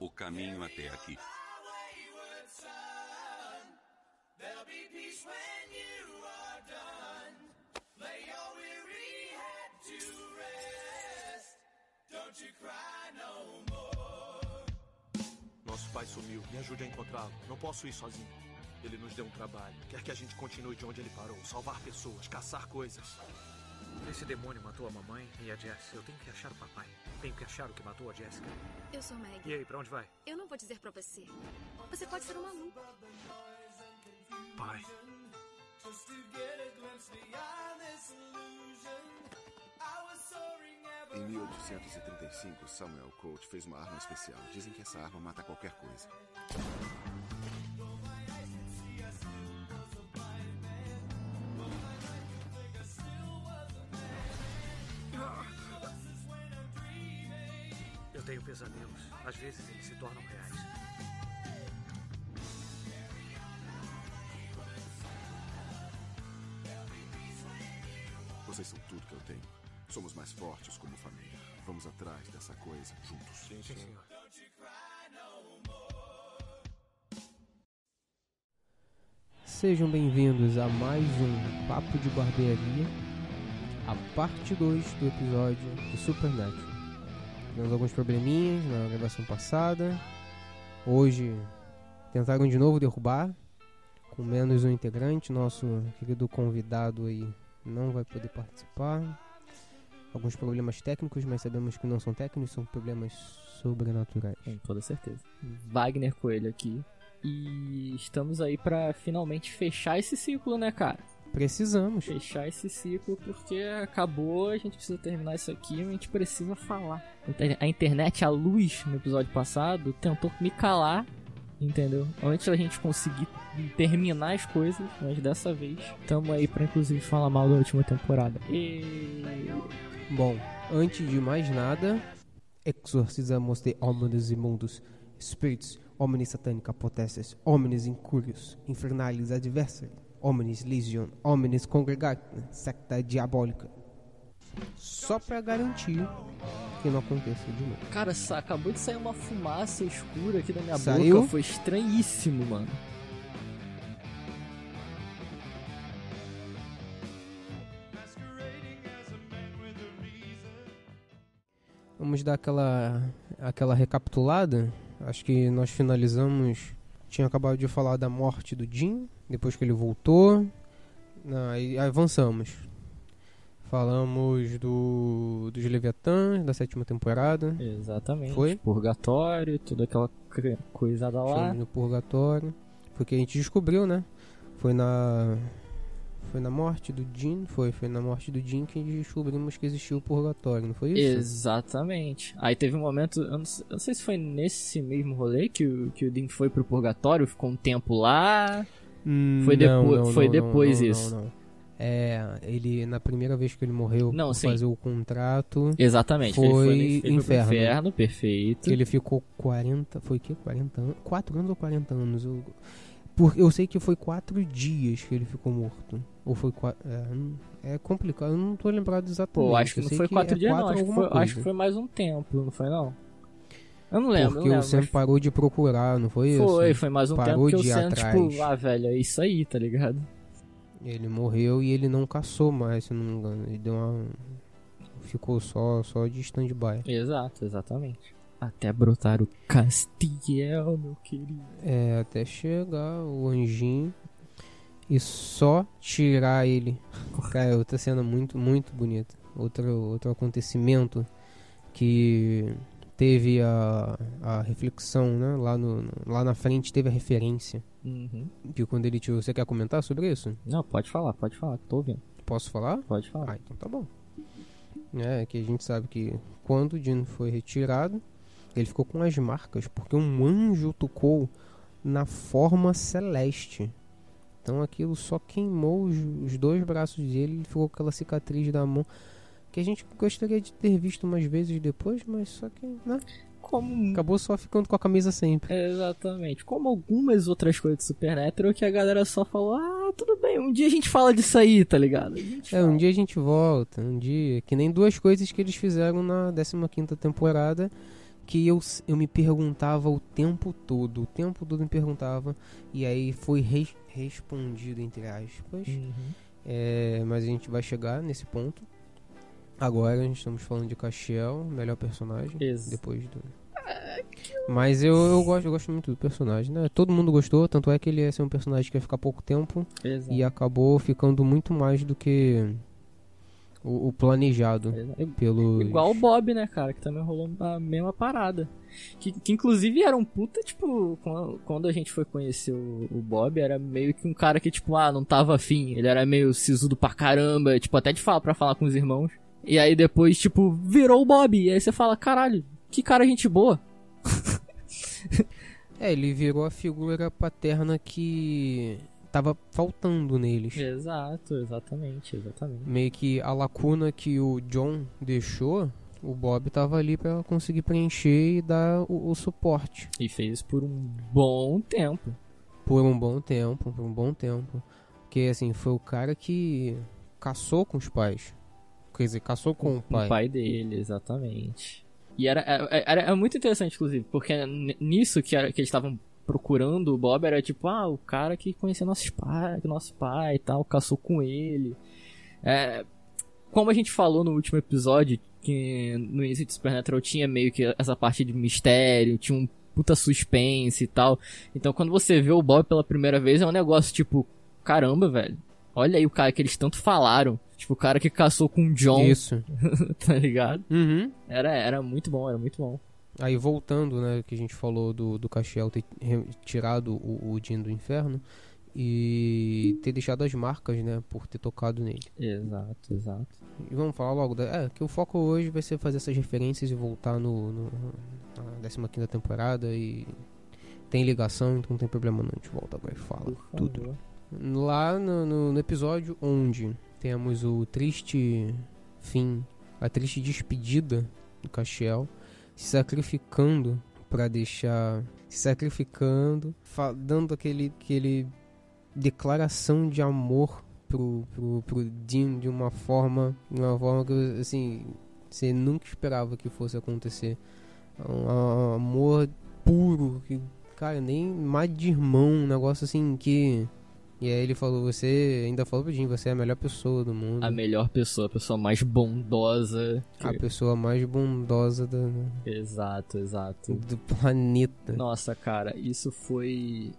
o caminho até aqui. Nosso pai sumiu. Me ajude a encontrá-lo. Não posso ir sozinho. Ele nos deu um trabalho. Quer que a gente continue de onde ele parou. Salvar pessoas, caçar coisas. Esse demônio matou a mamãe e a Jess. Eu tenho que achar o papai. Tenho que achar o que matou a Jessica. Eu sou Meg. E aí, pra onde vai? Eu não vou dizer pra você. Você pode ser um maluco. Pai. Em 1835, Samuel Colt fez uma arma especial. Dizem que essa arma mata qualquer coisa. Pesadelos. Às vezes eles se tornam reais. Vocês são tudo que eu tenho. Somos mais fortes como família. Vamos atrás dessa coisa juntos. Sim, senhor. Sejam bem-vindos a mais um Papo de Barbearia, a parte 2 do episódio de Supernatural. Tivemos alguns probleminhas na gravação passada. Hoje tentaram de novo derrubar, com menos um integrante. Nosso querido convidado aí não vai poder participar. Alguns problemas técnicos, mas sabemos que não são técnicos, são problemas sobrenaturais. Com toda certeza. Wagner Coelho aqui. E estamos aí pra finalmente fechar esse ciclo, né, cara? Precisamos. Fechar esse ciclo porque acabou, a gente precisa terminar isso aqui, a gente precisa falar. A internet, a luz no episódio passado, tentou me calar, entendeu? Antes da gente conseguir terminar as coisas, mas dessa vez estamos aí pra inclusive falar mal da última temporada. E. Bom, antes de mais nada, exorcizamos de omnes imundos, spirits, omnis satanica potesses, omnis incurios, infernalis adversari, omnis legion, omnis congregati, secta diabólica. Só pra garantir que não aconteça de novo. Cara, acabou de sair uma fumaça escura aqui da minha Saiu? boca, foi estranhíssimo, mano. Vamos dar aquela, aquela recapitulada. Acho que nós finalizamos. Tinha acabado de falar da morte do Jim, depois que ele voltou. Aí avançamos. Falamos do dos Leviatãs, da sétima temporada. Exatamente. Foi? Purgatório, toda aquela cre- coisada lá. Chamamos no Purgatório. Foi que a gente descobriu, né? Foi na. Foi na morte do Jim, foi, foi na morte do Jim que descobrimos que existia o purgatório, não foi isso? Exatamente. Aí teve um momento, eu não, sei, eu não sei se foi nesse mesmo rolê que o, que o Dean foi pro purgatório, ficou um tempo lá. Hum, Foi depo- não, foi não, depois não, não, isso. não, não. É, ele na primeira vez que ele morreu Não, fazer o contrato, Exatamente. Foi foi, ele foi inferno. inferno, perfeito. ele ficou 40, foi o quê? 40 anos? 4 anos ou 40 anos? Eu, por, eu sei que foi 4 dias que ele ficou morto. Ou foi 4, é, hum, é complicado, eu não tô lembrado exatamente. Pô, acho que não foi quatro é dias, não. quatro Acho que, foi, acho que foi mais um tempo, não foi não? Eu não lembro, Porque não o lembro. Sam mas parou de procurar, não foi isso? foi, foi mais um Parou tempo que o Sam, atrás. tipo, ah, velho, é isso aí, tá ligado? Ele morreu e ele não caçou mais, se não me engano. Ele deu uma. Ficou só, só de stand-by. Exato, exatamente. Até brotar o Castiel, meu querido. É, até chegar o anjinho e só tirar ele. Cara, é outra cena muito, muito bonita. Outro, outro acontecimento que teve a, a reflexão, né? Lá, no, lá na frente teve a referência. Uhum. Que quando ele tirou. Você quer comentar sobre isso? Não, pode falar, pode falar, tô ouvindo. Posso falar? Pode falar. Ah, então tá bom. É, que a gente sabe que quando o Dino foi retirado, ele ficou com as marcas, porque um anjo tocou na forma celeste. Então aquilo só queimou os, os dois braços dele, ele ficou com aquela cicatriz da mão. Que a gente gostaria de ter visto umas vezes depois, mas só que, né? Como Acabou só ficando com a camisa sempre. Exatamente. Como algumas outras coisas de Supernatural que a galera só falou, ah, tudo bem, um dia a gente fala disso aí, tá ligado? É, fala. um dia a gente volta, um dia. Que nem duas coisas que eles fizeram na 15 temporada, que eu, eu me perguntava o tempo todo, o tempo todo me perguntava, e aí foi res- respondido, entre aspas. Uhum. É, mas a gente vai chegar nesse ponto. Agora a gente estamos falando de Castiel, melhor personagem. Ex- Depois do. Mas eu, eu, gosto, eu gosto muito do personagem, né? Todo mundo gostou, tanto é que ele ia ser um personagem que ia ficar pouco tempo Exato. e acabou ficando muito mais do que o, o planejado Exato. pelo. Igual o Bob, né, cara? Que também rolou a mesma parada. Que, que inclusive era um puta, tipo, quando- quando a gente foi conhecer o, o Bob, era meio que um cara que, tipo, ah, não tava afim. Ele era meio sisudo pra caramba, tipo, até de falar pra falar com os irmãos. E aí depois, tipo, virou o Bob. E aí você fala, caralho, que cara gente boa. É, ele virou a figura paterna que tava faltando neles. Exato, exatamente, exatamente. Meio que a lacuna que o John deixou, o Bob tava ali pra conseguir preencher e dar o, o suporte. E fez por um bom tempo. Por um bom tempo, por um bom tempo. Porque assim, foi o cara que caçou com os pais. Quer dizer, caçou com o pai. O pai dele, exatamente. E era, era, era- era muito interessante, inclusive, porque nisso que, era, que eles estavam procurando o Bob era tipo, ah, o cara que conhecia nossos pais, nosso pai e tal, caçou com ele. É, como a gente falou no último episódio, que no início de Supernatural tinha meio que essa parte de mistério, tinha um puta suspense e tal. Então quando você vê o Bob pela primeira vez é um negócio tipo, caramba, velho. Olha aí o cara que eles tanto falaram. Tipo, o cara que caçou com o John, Isso. tá ligado? Uhum. Era, era muito bom, era muito bom. Aí voltando, né, que a gente falou do, do Castiel ter tirado o, o Jean do inferno e ter deixado as marcas, né, por ter tocado nele. Exato, exato. E vamos falar logo, da, é, que o foco hoje vai ser fazer essas referências e voltar no, no na 15 temporada e tem ligação, então não tem problema não, a gente volta agora e fala tudo. Lá no, no- no episódio onde temos o triste fim, a triste despedida do Castiel, se sacrificando pra deixar. Se sacrificando, dando aquele, aquele declaração de amor pro, pro, pro Dean de uma forma. De uma forma que assim. Você nunca esperava que fosse acontecer. Um, um amor puro, que, cara, nem mais de irmão, um negócio assim que. E aí ele falou, você ainda falou pro Jim, você é a melhor pessoa do mundo. A melhor pessoa, a pessoa mais bondosa. A pessoa mais bondosa da- Exato, exato. do planeta. Nossa, cara, isso foi.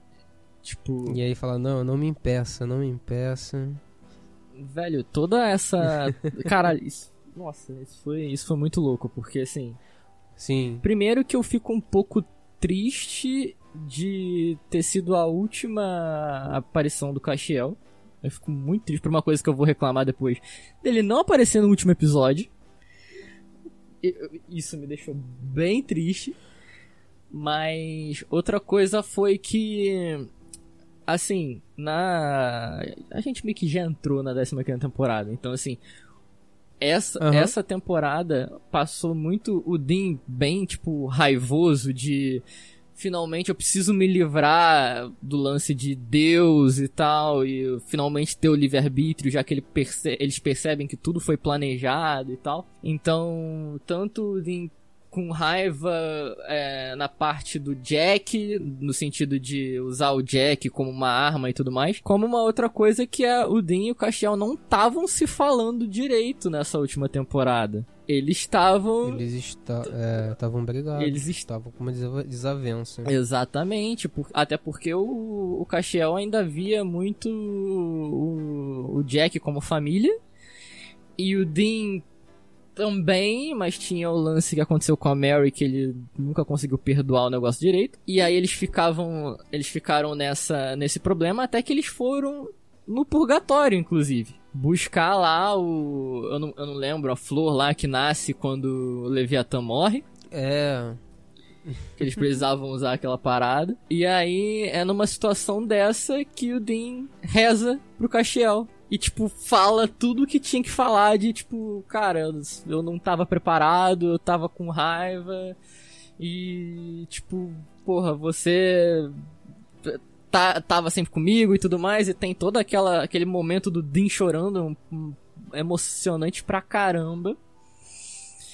Tipo. E aí fala, não, não me impeça, não me impeça. Velho, toda essa. Caralho, isso. Nossa, isso foi, isso foi muito louco, porque assim. Sim. Primeiro que eu fico um pouco triste de ter sido a última aparição do Castiel. Eu fico muito triste por uma coisa que eu vou reclamar depois. Dele não aparecer no último episódio. Isso me deixou bem triste. Mas outra coisa foi que. Assim, na. A gente meio que já entrou na 15 temporada. Então, assim. Essa, Aham. essa temporada passou muito o Dean bem, tipo, raivoso de. Finalmente eu preciso me livrar do lance de Deus e tal, e finalmente ter o livre-arbítrio, já que ele perce- eles percebem que tudo foi planejado e tal. Então, tanto Dean com raiva é, na parte do Jack, no sentido de usar o Jack como uma arma e tudo mais, como uma outra coisa que é o Dean e o Castiel não estavam se falando direito nessa última temporada. Eles estavam. Eles estavam brigados. Eles est- estavam com uma desa- desavença. Exatamente, por- até porque o, o Castiel ainda via muito o, o Jack como família, e o Dean também, mas tinha o lance que aconteceu com a Mary que ele nunca conseguiu perdoar o negócio direito. E aí eles ficavam, eles ficaram nessa nesse problema até que eles foram no purgatório, inclusive. Buscar lá o. Eu não, eu não lembro, a flor lá que nasce quando o Leviatã morre É. que eles precisavam usar aquela parada. E aí é numa situação dessa que o Dean reza pro Castiel. E, tipo, fala tudo o que tinha que falar de, tipo, cara, eu, eu não tava preparado, eu tava com raiva. E, tipo, porra, você tá, tava sempre comigo e tudo mais. E tem todo aquela, aquele momento do Dean chorando, um- emocionante pra caramba.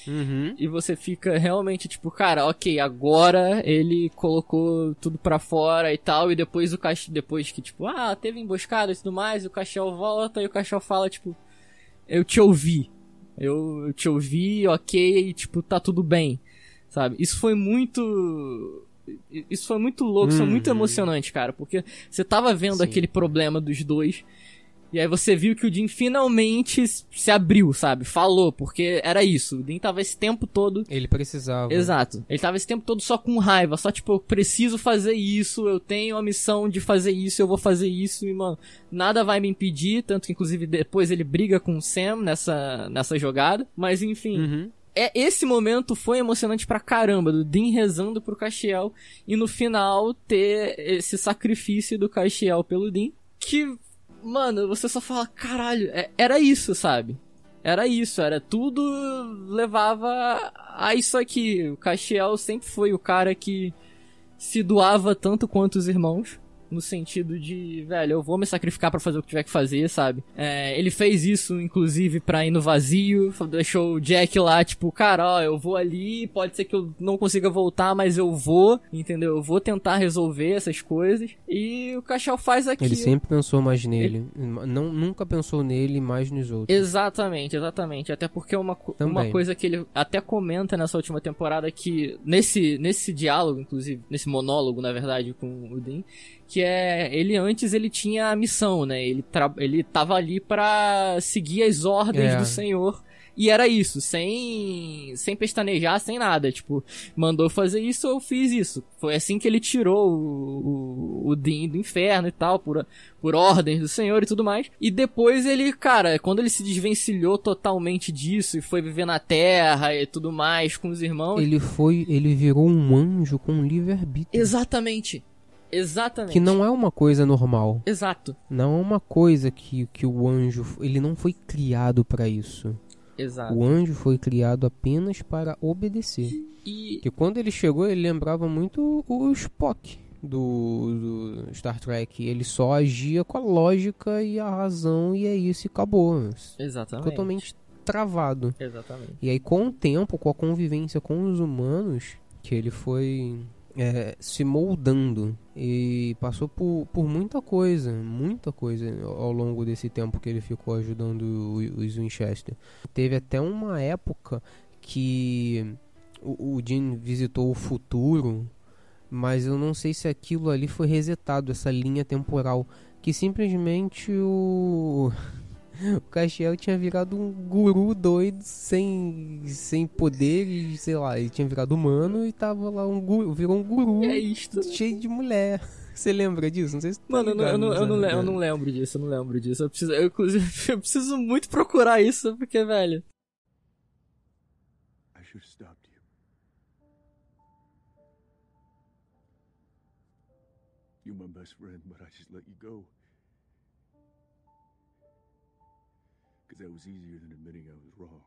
Uhum. E você fica realmente tipo, cara, ok, agora ele colocou tudo pra fora e tal, e depois o cach... depois que tipo, ah, teve emboscada e tudo mais, o Cachel volta e o Cachel fala tipo, eu te ouvi. Eu, eu te ouvi, ok, e tipo, tá tudo bem. Sabe? Isso foi muito isso foi muito louco, isso foi muito Uhum. emocionante, cara, porque você tava vendo Sim. aquele problema dos dois. E aí você viu que o Jim finalmente se abriu, sabe? Falou, porque era isso. O Jim tava esse tempo todo Ele precisava. Exato. Ele tava esse tempo todo só com raiva, só tipo, eu preciso fazer isso, eu tenho a missão de fazer isso, eu vou fazer isso, e mano, nada vai me impedir, tanto que inclusive depois ele briga com o Sam nessa, nessa jogada, mas enfim. Uhum. É, esse momento foi emocionante pra caramba, do Dean rezando pro Castiel, e no final ter esse sacrifício do Castiel pelo Dean, que, mano, você só fala, caralho, é- era isso, sabe? Era isso, era tudo levava a isso aqui. O Castiel sempre foi o cara que se doava tanto quanto os irmãos. No sentido de, velho, eu vou me sacrificar pra fazer o que tiver que fazer, sabe? É, ele fez isso, inclusive, pra ir no vazio. Deixou o Jack lá, tipo, cara, ó, eu vou ali, pode ser que eu não consiga voltar, mas eu vou, entendeu? Eu vou tentar resolver essas coisas. E o Cachel faz aquilo. Ele sempre pensou mais nele. Não, nunca pensou nele mais nos outros. Exatamente, exatamente. Até porque é uma, Também. uma coisa que ele até comenta nessa última temporada que nesse nesse diálogo, inclusive, nesse monólogo, na verdade, com o Dean, que é ele antes ele tinha a missão, né? Ele tra- ele tava ali pra seguir as ordens É. do Senhor. E era isso, sem sem pestanejar, sem nada. Tipo, mandou fazer isso, eu fiz isso. Foi assim que ele tirou o, o, o Dean do inferno e tal, por, por ordens do Senhor e tudo mais. E depois ele, cara, quando ele se desvencilhou totalmente disso e foi viver na Terra e tudo mais com os irmãos. Ele foi. Ele virou um anjo com livre-arbítrio. Exatamente. Exatamente. Que não é uma coisa normal. Exato. Não é uma coisa que, que o anjo. Ele não foi criado para isso. Exato. O anjo foi criado apenas para obedecer. E Porque quando ele chegou, ele lembrava muito o Spock do, do Star Trek. Ele só agia com a lógica e a razão, e é isso, e acabou. exatamente. Totalmente travado. Exatamente. E aí, com o tempo, com a convivência com os humanos, que ele foi é, se moldando e passou por, por muita coisa, muita coisa ao longo desse tempo que ele ficou ajudando os Winchester. Teve até uma época que o, o Jean visitou o futuro, mas eu não sei se aquilo ali foi resetado, essa linha temporal, que simplesmente o o Castiel tinha virado um guru doido, sem, sem poderes, sei lá, ele tinha virado humano e tava lá um guru, virou um guru É isto. cheio de mulher. Você lembra disso? Não sei se tu tá Mano, eu não, eu, não, ligado eu, não, le- eu não lembro disso, eu não lembro disso. Eu preciso, eu, inclusive, eu preciso muito procurar isso, porque, velho. I should have stopped you. You're my best friend, Because that was easier than admitting I was wrong.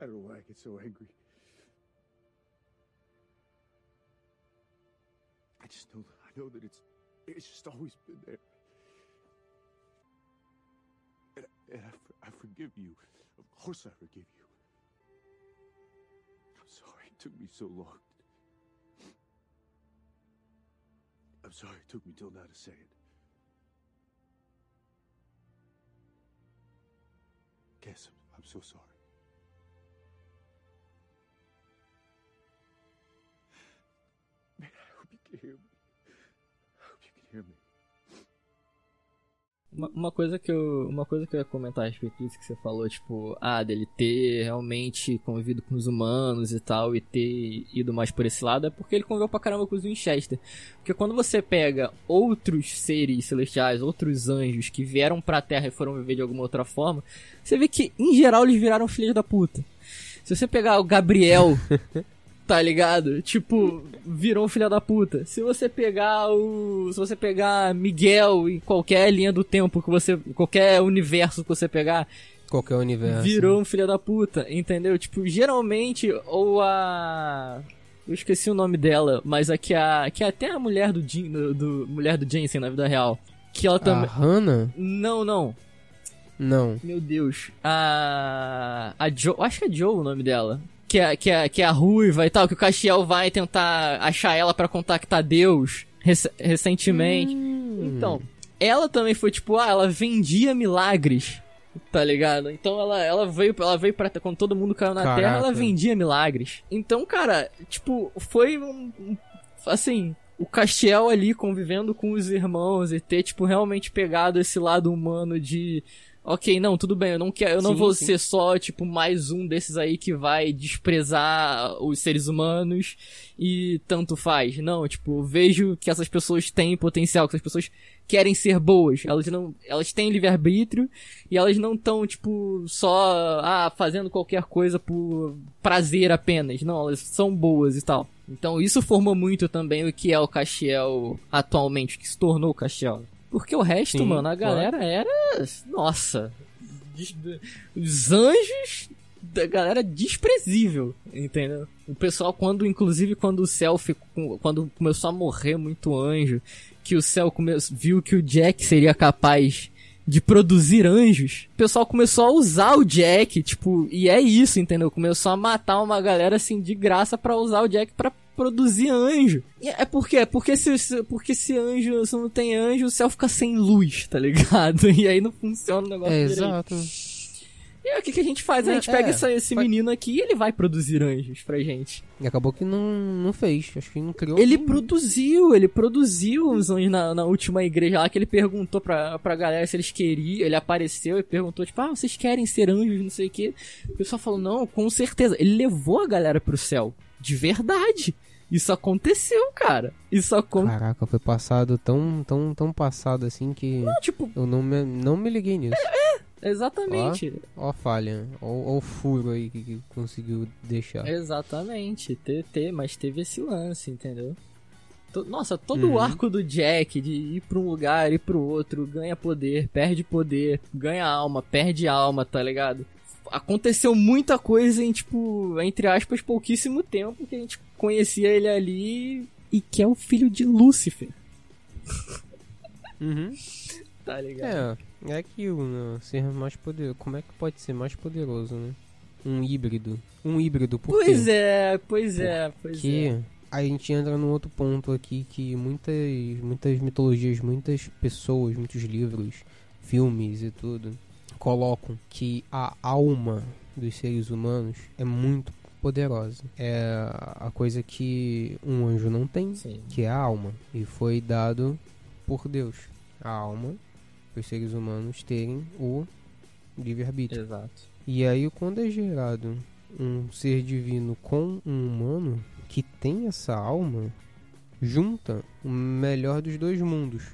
I don't know why I get so angry. I just know, I know that it's, it's just always been there. And, and I, I forgive you. Of course I forgive you. I'm sorry it took me so long. I'm sorry it took me till now to say it. Cass, I'm, so sorry. Man, I hope you can hear. Uma, uma coisa que eu. Uma coisa que eu ia comentar a respeito disso que você falou, tipo, ah, dele ter realmente convivido com os humanos e tal, e ter ido mais por esse lado, é porque ele conviveu pra caramba com os Winchester. Porque quando você pega outros seres celestiais, outros anjos que vieram pra Terra e foram viver de alguma outra forma, você vê que, em geral, eles viraram filhos da puta. Se você pegar o Gabriel, tá ligado? Tipo, virou um filho da puta. Se você pegar o. Se você pegar Miguel em qualquer linha do tempo que você. qualquer universo que você pegar, Qualquer universo. virou um filho da puta, entendeu? Tipo, geralmente, ou a. Eu esqueci o nome dela, mas a que, a, que é até a mulher do, Jin, do, do- mulher do Jensen na vida real. Que ela A também. Hannah? Não, não. Não. Meu Deus. A. A Joe. Acho que é Joe o nome dela. Que é, que, é, que é a ruiva e tal, que o Castiel vai tentar achar ela pra contactar Deus rec- recentemente. Hum. Então, ela também foi tipo, ah, ela vendia milagres. Tá ligado? Então ela, ela veio, ela veio pra. Quando todo mundo caiu na Caraca. Terra, ela vendia milagres. Então, cara, tipo, foi um. um- Assim, o Castiel ali convivendo com os irmãos e ter, tipo, realmente pegado esse lado humano de. Ok, não, tudo bem, eu não quero, eu não Sim, vou sim. ser só, tipo, mais um desses aí que vai desprezar os seres humanos e tanto faz. Não, tipo, eu vejo que essas pessoas têm potencial, que essas pessoas querem ser boas. Elas não, elas têm livre-arbítrio e elas não estão, tipo, só, ah, fazendo qualquer coisa por prazer apenas. Não, elas são boas e tal. Então isso formou muito também o que é o Castiel atualmente, o que se tornou o Castiel. Porque o resto, Sim, mano, a claro. galera era. Nossa. des- Os anjos da galera desprezível, entendeu? O pessoal, quando, inclusive, quando o ficou. Quando começou a morrer muito anjo, que o céu come, viu que o Jack seria capaz de produzir anjos, o pessoal começou a usar o Jack, tipo, e é isso, entendeu? Começou a matar uma galera assim de graça pra usar o Jack pra produzir anjo. É por quê? Porque se, porque se anjo, se não tem anjo, o céu fica sem luz, tá ligado? E aí não funciona o negócio É, direito. exato. E aí o que, que a gente faz? A É, gente pega é. essa- esse menino aqui e ele vai produzir anjos pra gente. E acabou que não, não fez. Acho que não criou. Ele produziu, ele produziu os anjos na, na última igreja lá que ele perguntou pra, pra galera se eles queriam. Ele apareceu e perguntou, tipo, ah, vocês querem ser anjos, não sei o quê. O pessoal falou, não, com certeza. Ele levou a galera pro céu. De verdade. Isso aconteceu, cara. Isso aconteceu. Caraca, foi passado tão, tão, tão passado assim que Tipo, eu não me, não me liguei nisso. exatamente. Ó a falha, ó, ó o furo aí que, que conseguiu deixar. Exatamente, ter, mas teve esse lance, entendeu? Nossa, todo Uhum. o arco do Jack de ir pra um lugar, ir pro outro, ganha poder, perde poder, ganha alma, perde alma, tá ligado? Aconteceu muita coisa em, tipo, entre aspas, pouquíssimo tempo que a gente conhecia ele ali e que é o filho de Lúcifer, Uhum. tá ligado? É, é aquilo, né? Ser mais poderoso. Como é que pode ser mais poderoso, né? Um híbrido. Um híbrido, por Pois quê? é, pois é, pois Porque é. a gente entra num outro ponto aqui que muitas, muitas mitologias, muitas pessoas, muitos livros, filmes e tudo colocam que a alma dos seres humanos é muito poderosa. É a coisa que um anjo não tem, Sim. que é a alma. E foi dado por Deus. A alma para os seres humanos terem o livre-arbítrio. Exato. E aí, quando é gerado um ser divino com um humano que tem essa alma, junta o melhor dos dois mundos.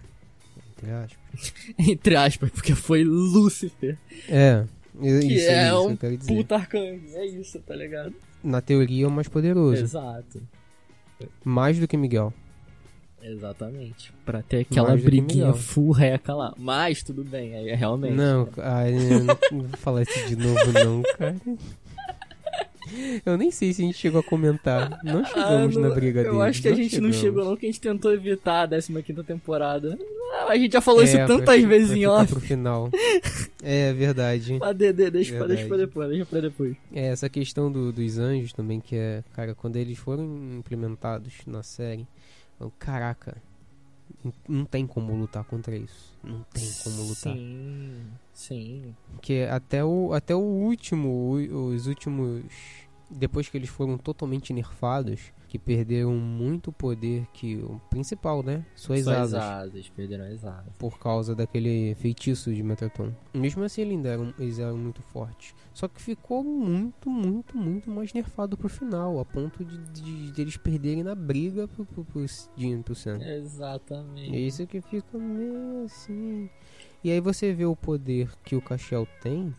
Entre aspas. Entre aspas, porque foi Lúcifer. É, é Que isso, é é isso um quero dizer. Puta arcanjo, é isso, tá ligado? Na teoria é o mais poderoso. Exato. Mais do que Miguel. Exatamente. Pra ter aquela Mais briguinha Miguel. full reca lá. Mas tudo bem, aí é realmente. Não, ai, eu não não vou falar isso de novo, não, cara. Eu nem sei se a gente chegou a comentar. Não Ah, chegamos não- na briga Eu deles, acho que a gente não chegamos. chegou, não, que a gente tentou evitar a 15 temporada. Ah, a gente já falou isso É, tantas pra- vezes pra em off. pro final. É verdade. Ah, de, de, deixa, pra, deixa pra Verdade. depois, deixa pra depois. É, essa questão do- dos anjos também, que é, cara, quando eles foram implementados na série, eu, caraca, não tem como lutar contra isso. Não tem como lutar. Sim, sim. Porque até o, até o último, os últimos. Depois que eles foram totalmente nerfados, que perderam muito poder que. O principal, né? Suas, Suas asas. asas, perderam as asas. Por causa daquele feitiço de Metatron. Mesmo assim, eles eram, eles eram muito fortes. Só que ficou muito, muito, muito mais nerfado pro final. A ponto de, de, de eles perderem na briga pro, pro, pro pro Sam. Exatamente. É isso que fica meio assim. E aí você vê o poder que o Cachel tem.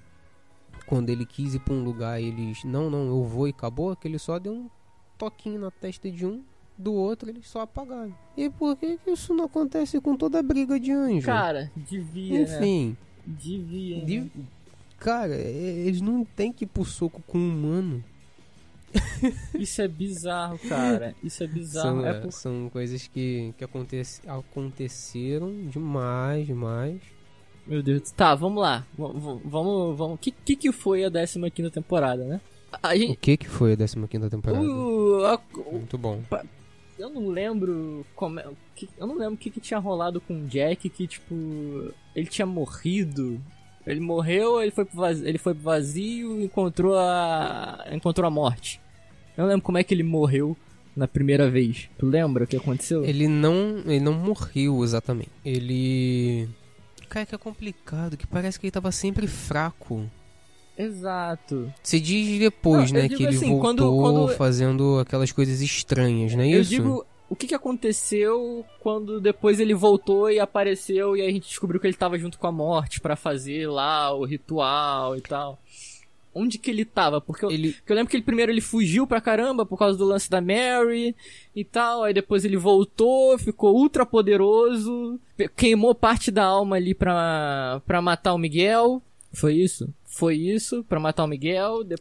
Quando ele quis ir pra um lugar, eles. Não, não, eu vou e acabou. Que ele só deu um toquinho na testa de um. Do outro, eles só apagaram. E por que, que isso não acontece com toda a briga de anjo? Cara, devia, né? Enfim. Devia. de- né? Cara, eles não tem que ir pro soco com um humano. Isso é bizarro, cara. Isso é bizarro. São, é é, por... são coisas que, que acontece, aconteceram demais, demais. Meu Deus. Tá, vamos lá. Vamos. vamos. O que, que que foi a 15 temporada, né? A O gente. que que foi a 15ª temporada? o- a- o- Muito bom. eu não lembro como é, o eu não lembro o que, que tinha rolado com o Jack que tipo ele tinha morrido ele morreu ele foi pro vazio, ele foi pro vazio e encontrou a encontrou a morte eu não lembro como é que ele morreu na primeira vez tu lembra o que aconteceu Ele não, ele não morreu exatamente. Ele. Cara, que é complicado, que parece que ele tava sempre fraco. exato Se diz depois, Não, eu né, que ele assim, voltou quando- quando- fazendo aquelas coisas estranhas, não é eu isso? digo o que, que aconteceu quando depois ele voltou e apareceu e aí a gente descobriu que ele tava junto com a morte pra fazer lá o ritual e tal onde que ele tava porque eu, Ele, Porque eu lembro que ele primeiro ele fugiu pra caramba por causa do lance da Mary e tal. Aí depois ele voltou, ficou ultra poderoso, queimou parte da alma ali pra, pra matar o Miguel. Foi isso? Foi isso, pra matar o Miguel. De-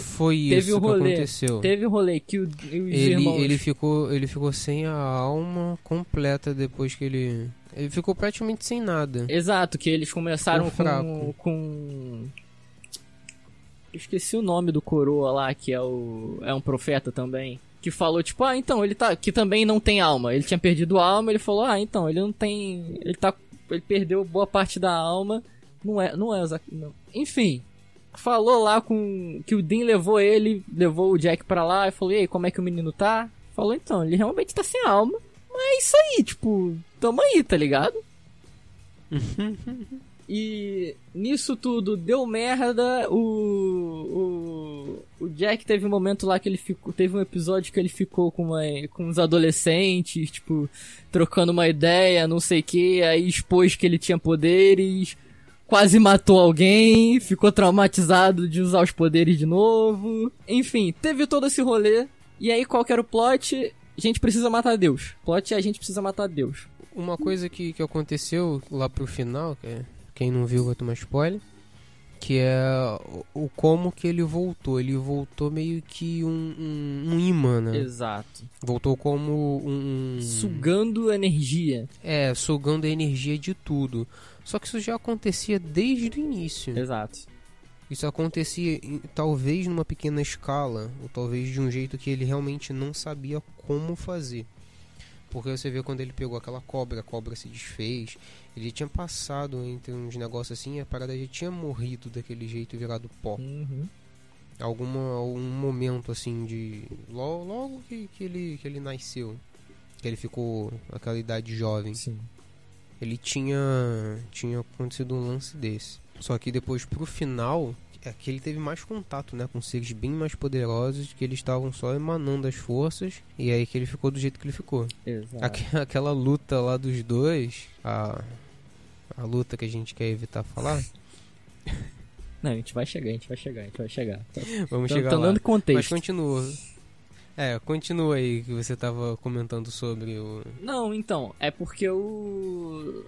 foi teve isso que rolê. aconteceu. teve o rolê que o, Ele, irmãos... ele, ficou, ele ficou sem a alma completa depois que ele. Ele ficou praticamente sem nada. Exato, que eles começaram com, com... Esqueci o nome do coroa lá, que é o é um profeta também. Que falou, tipo, ah, então, ele tá. Que também não tem alma. Ele tinha perdido a alma, ele falou, ah, então, ele não tem. Ele tá. Ele perdeu boa parte da alma. Não é. Não é não. Enfim. Falou lá com. Que o Dean levou ele, levou o Jack pra lá e falou, e aí, como é que o menino tá? Falou, então, ele realmente tá sem alma. Mas é isso aí, tipo, tamo aí, tá ligado? E nisso tudo deu merda. O, o, o Jack teve um momento lá que ele ficou. Teve um episódio que ele ficou com, uma, com uns adolescentes, tipo, trocando uma ideia, não sei o que. Aí expôs que ele tinha poderes. Quase matou alguém, ficou traumatizado de usar os poderes de novo. Enfim, teve todo esse rolê. E aí, qual que era o plot? A gente precisa matar Deus. Plot é a gente precisa matar Deus. Uma coisa que, que aconteceu lá pro final, que é, quem não viu vai tomar spoiler, que é o, como que ele voltou. Ele voltou meio que um, um, um imã, né? Exato. Voltou como um... Sugando energia. É, sugando a energia de tudo. Só que isso já acontecia desde o início. Exato. Isso acontecia talvez numa pequena escala, ou talvez de um jeito que ele realmente não sabia como fazer. Porque você vê quando ele pegou aquela cobra, a cobra se desfez. Ele tinha passado entre uns negócios assim, a parada já tinha morrido daquele jeito virado pó. Uhum. Alguma, algum momento assim de. Logo, logo que, que, ele, que ele nasceu. Que ele ficou aquela idade jovem. Sim. Ele tinha. Tinha acontecido um lance desse. Só que depois pro final. É que ele teve mais contato, né? Com seres bem mais poderosos. Que eles estavam só emanando as forças. E aí que ele ficou do jeito que ele ficou. Exato. Aque- Aquela luta lá dos dois. A. A luta que a gente quer evitar falar. Não, a gente vai chegar, a gente vai chegar, a gente vai chegar. Tô, Vamos tô- chegar tô lá. dando Mas contexto. continua. É, continua aí que você tava comentando sobre o. Não, então, é porque o.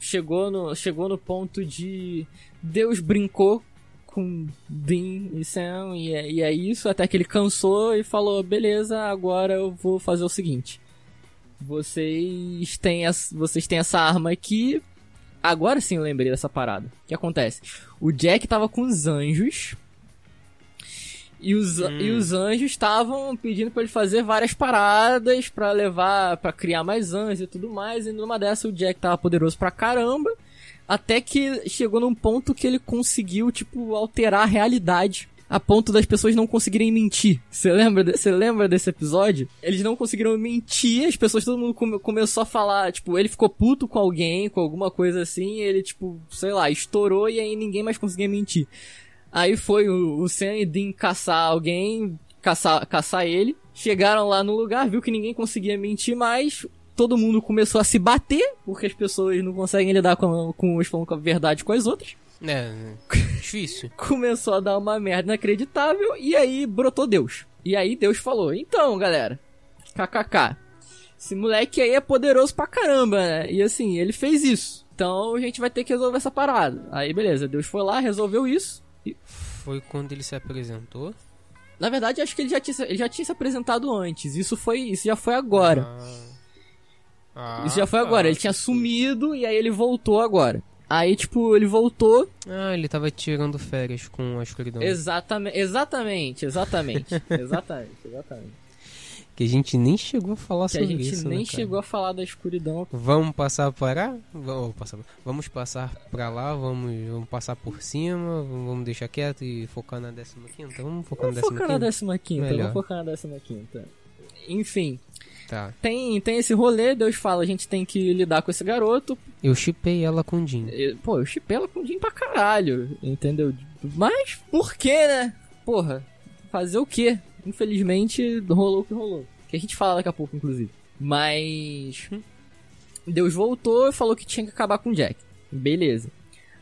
Chegou no, chegou no ponto de. Deus brincou com Dean e Sam, e é, e é isso, até que ele cansou e falou: beleza, agora eu vou fazer o seguinte. Vocês têm, as, vocês têm essa arma aqui. Agora sim eu lembrei dessa parada. O que acontece? O Jack tava com os anjos. E os, Hum. e os anjos estavam pedindo pra ele fazer várias paradas pra levar, pra criar mais anjos e tudo mais. E numa dessa o Jack tava poderoso pra caramba. Até que chegou num ponto que ele conseguiu, tipo, alterar a realidade. A ponto das pessoas não conseguirem mentir. Você lembra, de- você lembra desse episódio? Eles não conseguiram mentir, as pessoas, todo mundo come- começou a falar, tipo, ele ficou puto com alguém, com alguma coisa assim, e ele, tipo, sei lá, estourou e aí ninguém mais conseguia mentir. Aí foi o, o Sam e Dean caçar alguém, caçar, caçar ele. Chegaram lá no lugar, viu que ninguém conseguia mentir mais. Todo mundo começou a se bater, porque as pessoas não conseguem lidar com, com os falando com a verdade com as outras. É, difícil. Começou a dar uma merda inacreditável e aí brotou Deus. E aí Deus falou: Então, galera, kkk. Esse moleque aí é poderoso pra caramba, né? E assim, ele fez isso. Então a gente vai ter que resolver essa parada. Aí beleza, Deus foi lá, resolveu isso. Foi quando ele se apresentou. Na verdade, acho que ele já tinha, ele já tinha se apresentado antes. Isso foi, isso já foi agora. Ah. Ah, isso já foi agora. Ele tinha sumido e aí ele voltou agora. Aí, tipo, ele voltou. Ah, ele tava tirando férias com a escuridão. Exatamente, exatamente, exatamente. exatamente, exatamente. Que a gente nem chegou a falar Que a sobre gente isso, nem né, chegou a falar da escuridão. Vamos passar para vamos passar, vamos passar para lá, vamos, vamos passar por cima, vamos deixar quieto e focar na 15 quinta. Vamos focar Vamos na focar na 15 15 Melhor. vamos focar na 15 Enfim, Tá. tem, tem esse rolê, Deus fala, a gente tem que lidar com esse garoto. Eu chipei ela com o Jim. Pô, eu chipei ela com o Jim pra caralho, entendeu? Mas por quê, né? Porra, fazer o quê? Infelizmente, rolou o que rolou. Que a gente fala daqui a pouco, inclusive. Mas. Deus voltou e falou que tinha que acabar com o Jack. Beleza.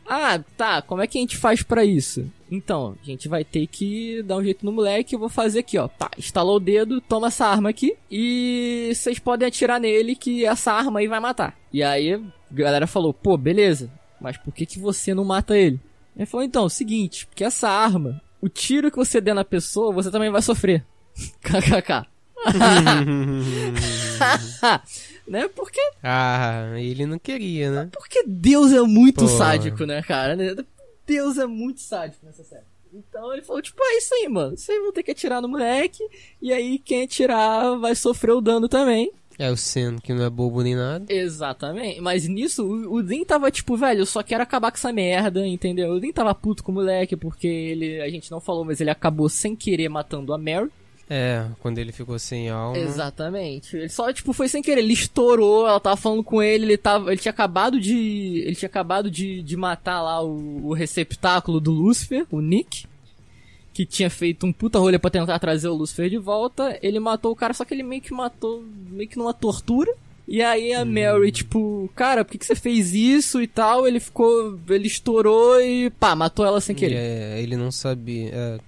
Ah, tá, como é que a gente faz pra isso? Então, a gente vai ter que dar um jeito no moleque. Eu vou fazer aqui, ó. Tá, instalou o dedo, toma essa arma aqui. E vocês podem atirar nele que essa arma aí vai matar. E aí, a galera falou, pô, beleza. Mas por que, que você não mata ele? Ele falou, então, o seguinte, porque essa arma, o tiro que você der na pessoa, você também vai sofrer. KKK. né? Porque, ah, ele não queria, né? porque Deus é muito Pô. sádico, né, cara? Deus é muito sádico nessa série. Então ele falou, tipo, é isso aí, mano. Vocês vão ter que atirar no moleque. E aí quem atirar vai sofrer o dano também. É o Sen, que não é bobo nem nada. Exatamente. Mas nisso, o, o Dean tava tipo, velho, eu só quero acabar com essa merda, entendeu? O Dean tava puto com o moleque, porque ele, a gente não falou, mas ele acabou sem querer matando a Mary. É, quando ele ficou sem alma. Exatamente. Ele só, tipo, foi sem querer. Ele estourou, ela tava falando com ele, ele tava. Ele tinha acabado de. Ele tinha acabado de, de matar lá o, o receptáculo do Lúcifer, o Nick. Que tinha feito um puta rolê pra tentar trazer o Lúcifer de volta. Ele matou o cara, só que ele meio que matou. meio que numa tortura. E aí a Mary, tipo, cara, por que, que você fez isso e tal? Ele ficou. Ele estourou e pá, matou ela sem querer. É, ele não sabia. É,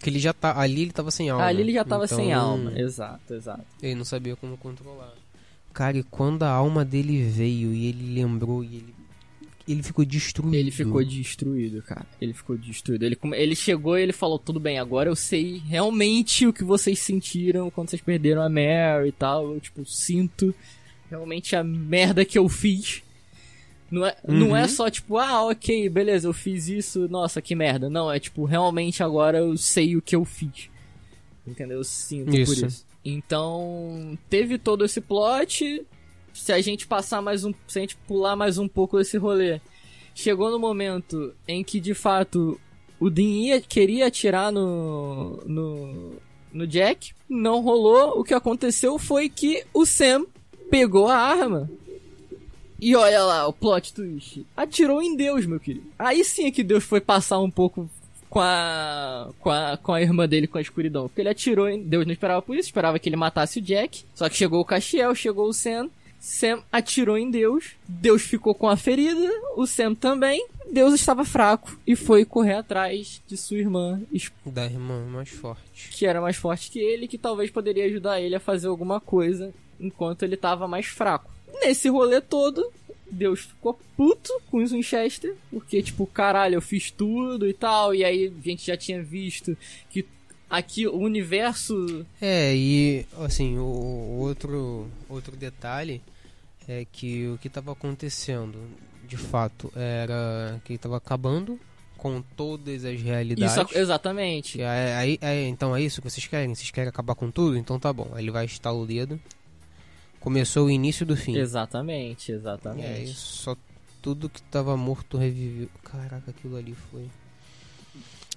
que ele já tá. Ali ele tava sem alma. Ali ele já tava sem Então, alma. Exato, exato. Ele não sabia como controlar. Cara, e quando a alma dele veio e ele lembrou e ele. Ele ficou destruído. Ele ficou destruído, cara. Ele ficou destruído. Ele, ele chegou e ele falou: Tudo bem, agora eu sei realmente o que vocês sentiram quando vocês perderam a Mary e tal. Eu, tipo, sinto realmente a merda que eu fiz. Não é, não é só tipo, ah, ok, beleza, eu fiz isso, nossa, que merda. Não, é tipo, realmente agora eu sei o que eu fiz. Entendeu? Eu sinto Isso. por isso. Então, teve todo esse plot. Se a gente passar mais um. Se a gente pular mais um pouco esse rolê. Chegou no momento em que, de fato, o Dean ia, queria atirar no, no. no Jack. Não rolou. O que aconteceu foi que o Sam pegou a arma. E olha lá, o plot twist. Atirou em Deus, meu querido. Aí sim é que Deus foi passar um pouco com a, com a, com a irmã dele com a escuridão. Porque ele atirou em. Deus não esperava por isso, esperava que ele matasse o Jack. Só que chegou o Castiel, chegou o Sam. Sam atirou em Deus. Deus ficou com a ferida. O Sam também. Deus estava fraco e foi correr atrás de sua irmã, Da irmã mais forte. que era mais forte que ele, que talvez poderia ajudar ele a fazer alguma coisa enquanto ele estava mais fraco. Nesse rolê todo, Deus ficou puto com os Winchester, porque, tipo, caralho, eu fiz tudo e tal, e aí a gente já tinha visto que aqui o universo. É, e assim, o outro, outro detalhe é que o que estava acontecendo, de fato, era que estava acabando com todas as realidades. Isso, exatamente. Aí, aí- aí- então é isso que vocês querem? Vocês querem acabar com tudo? Então tá bom. Aí ele vai estalar o dedo. Começou o início do fim. Exatamente, exatamente. É isso. Só tudo que tava morto reviveu. Caraca, aquilo ali foi.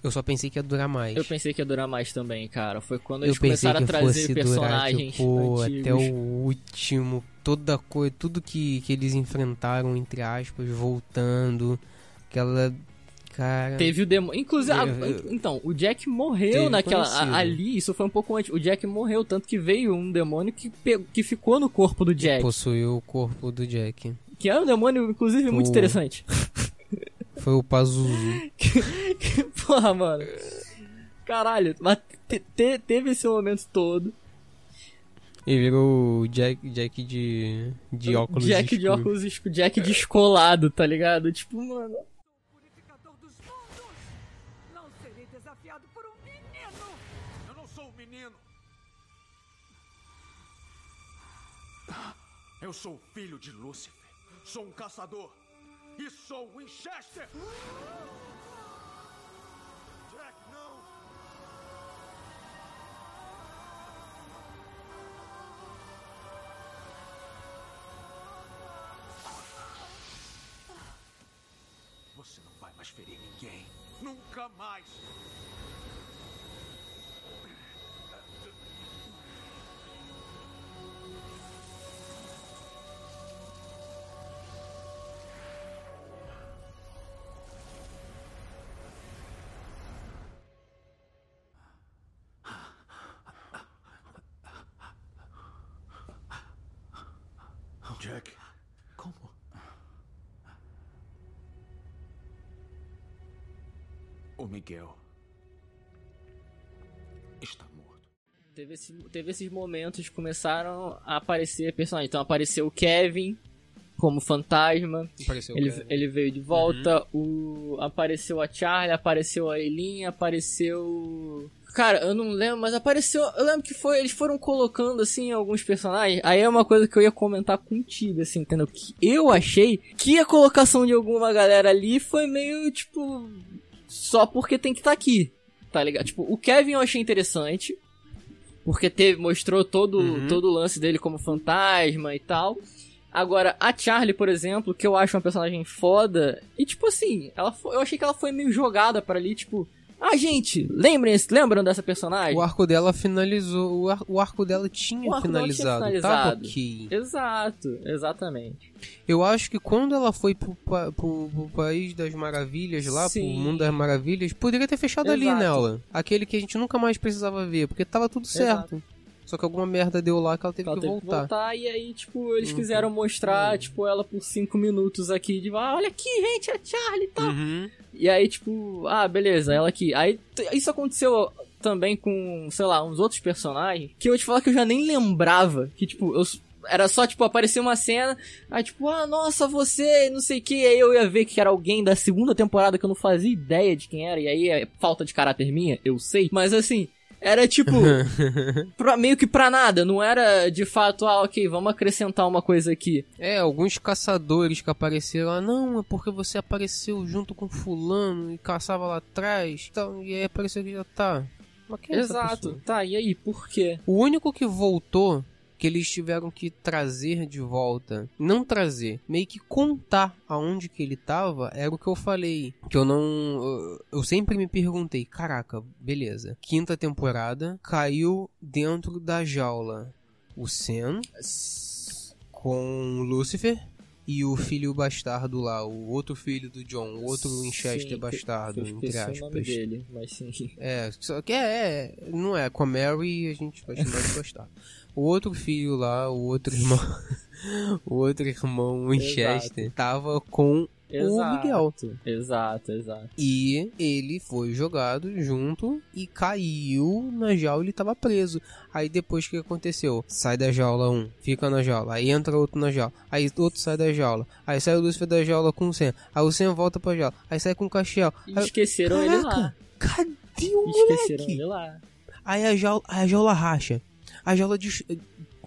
Eu só pensei que ia durar mais. Eu pensei que ia durar mais também, cara. Foi quando Eu eles pensei começaram a trazer personagens durar, tipo, antigos. até o último, toda coisa, tudo que, que eles enfrentaram, entre aspas, voltando, aquela, cara... Teve o demônio. Inclusive, ah, Eu- eu- então, o Jack morreu Teve naquela. a- ali, isso foi um pouco antes. O Jack morreu, tanto que veio um demônio que, pe- que ficou no corpo do Jack. possuiu o corpo do Jack. Que é um demônio, inclusive, muito interessante. Foi o Pazuzu. Porra, mano. Caralho, mas te- te- teve esse momento todo. Ele virou o Jack, Jack de, de óculos Jack de escuros. óculos escuros, Jack descolado, tá ligado? Tipo, mano. purificador dos mundos! Não serei desafiado por um menino! Eu não sou menino. Eu sou o filho de Lúcifer. Sou um caçador. E sou Winchester! Nunca mais! Jack. O Miguel está morto. Teve, esse- teve esses momentos que começaram a aparecer personagens. Então apareceu o Kevin como fantasma. Apareceu Ele, o Kevin. ele veio de volta. O, apareceu a Charlie, apareceu a Eileen, apareceu. Cara, eu não lembro, mas apareceu. Eu lembro que foi. Eles foram colocando assim alguns personagens. Aí é uma coisa que eu ia comentar contigo, assim, entendeu? Que eu achei que a colocação de alguma galera ali foi meio tipo. Só porque tem que estar aqui. Tá ligado? Tipo, o Kevin eu achei interessante. Porque teve, mostrou todo, Uhum. todo o lance dele como fantasma e tal. Agora, a Charlie, por exemplo, que eu acho uma personagem foda, e tipo assim, ela fo- eu achei que ela foi meio jogada pra ali, tipo, ah, gente, lembrem, lembram dessa personagem? O arco dela finalizou. O, ar- o arco dela tinha arco dela tinha finalizado. Finalizado. ok. Exato, exatamente. Eu acho que quando ela foi pro, pro- pro País das Maravilhas lá, Sim. pro Mundo das Maravilhas, poderia ter fechado ali Exato. nela. Aquele que a gente nunca mais precisava ver, porque tava tudo certo. Só que alguma merda deu lá que ela teve Ela que teve voltar. que voltar e aí, tipo, eles Uhum. quiseram mostrar, tipo, ela por cinco minutos aqui, de, ah, olha aqui, gente, é a Charlie e tal. Uhum. E aí, tipo, ah, beleza, ela aqui. Aí isso aconteceu também com, sei lá, uns outros personagens que eu te falar que eu já nem lembrava. Que, tipo, eu. Era só, tipo, aparecer uma cena, aí, tipo, ah, nossa, você, não sei o que, aí eu ia ver que era alguém da segunda temporada que eu não fazia ideia de quem era, e aí é falta de caráter minha, eu sei, mas assim, era tipo, pra- meio que pra nada, não era de fato, ah, ok, vamos acrescentar uma coisa aqui. É, alguns caçadores que apareceram lá, não, é porque você apareceu junto com fulano e caçava lá atrás, então, e aí apareceu que já tá. Mas quem é Exato, tá, e aí, por quê? O único que voltou, que eles tiveram que trazer de volta, não trazer, meio que contar aonde que ele tava, era o que eu falei. Que eu não. eu- sempre me perguntei, caraca, beleza. Quinta temporada, caiu dentro da jaula o Sam com o Lucifer. E o filho bastardo lá, o outro filho do John, o outro Winchester Sim, bastardo, entre esqueci o nome aspas. dele, mas sim. É, só que é, é, não é, com a Mary a gente vai chamar de bastardo. O outro filho lá, o outro irmão, o outro irmão Winchester, tava com o Miguel. Exato, exato. E ele foi jogado junto e caiu na jaula e ele tava preso. Aí depois o que aconteceu? Sai da jaula um, fica na jaula, aí entra outro na jaula, aí outro sai da jaula, aí sai o Lucifer da jaula com o Sam, aí o Sam volta pra jaula, aí sai com o Castiel. E Aí- esqueceram ele lá. Caraca, Cadê o Esqueceram moleque? ele lá. Aí a jaula, a jaula racha. A jaula des-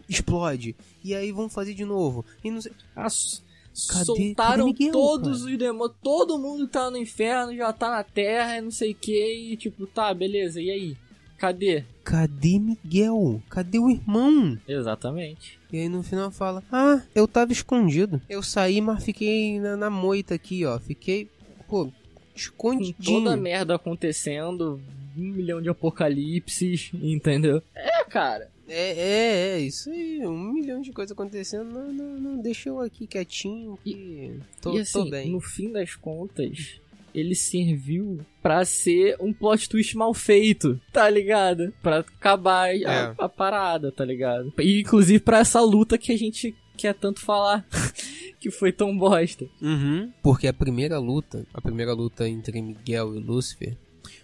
explode. E aí vão fazer de novo. E não sei... As- Cadê- soltaram cadê Miguel, todos cara? os demônios. Todo mundo que tá no inferno já tá na terra e não sei o que. E tipo, tá, beleza, e aí? Cadê? Cadê Miguel? Cadê o irmão? Exatamente. E aí no final fala: Ah, eu tava escondido. Eu saí, mas fiquei na, na moita aqui, ó. Fiquei, pô, Com escondidinho. toda a merda acontecendo, um milhão de apocalipses, entendeu? É, cara. É, é, é, isso aí. Um milhão de coisas acontecendo. Não, não, não. Deixa eu aqui quietinho que tô, e assim, tô bem. no fim das contas, ele serviu pra ser um plot twist mal feito, tá ligado? Pra acabar a, É. a parada, tá ligado? E inclusive pra essa luta que a gente quer tanto falar, que foi tão bosta. Uhum. Porque a primeira luta, a primeira luta entre Miguel e Lúcifer,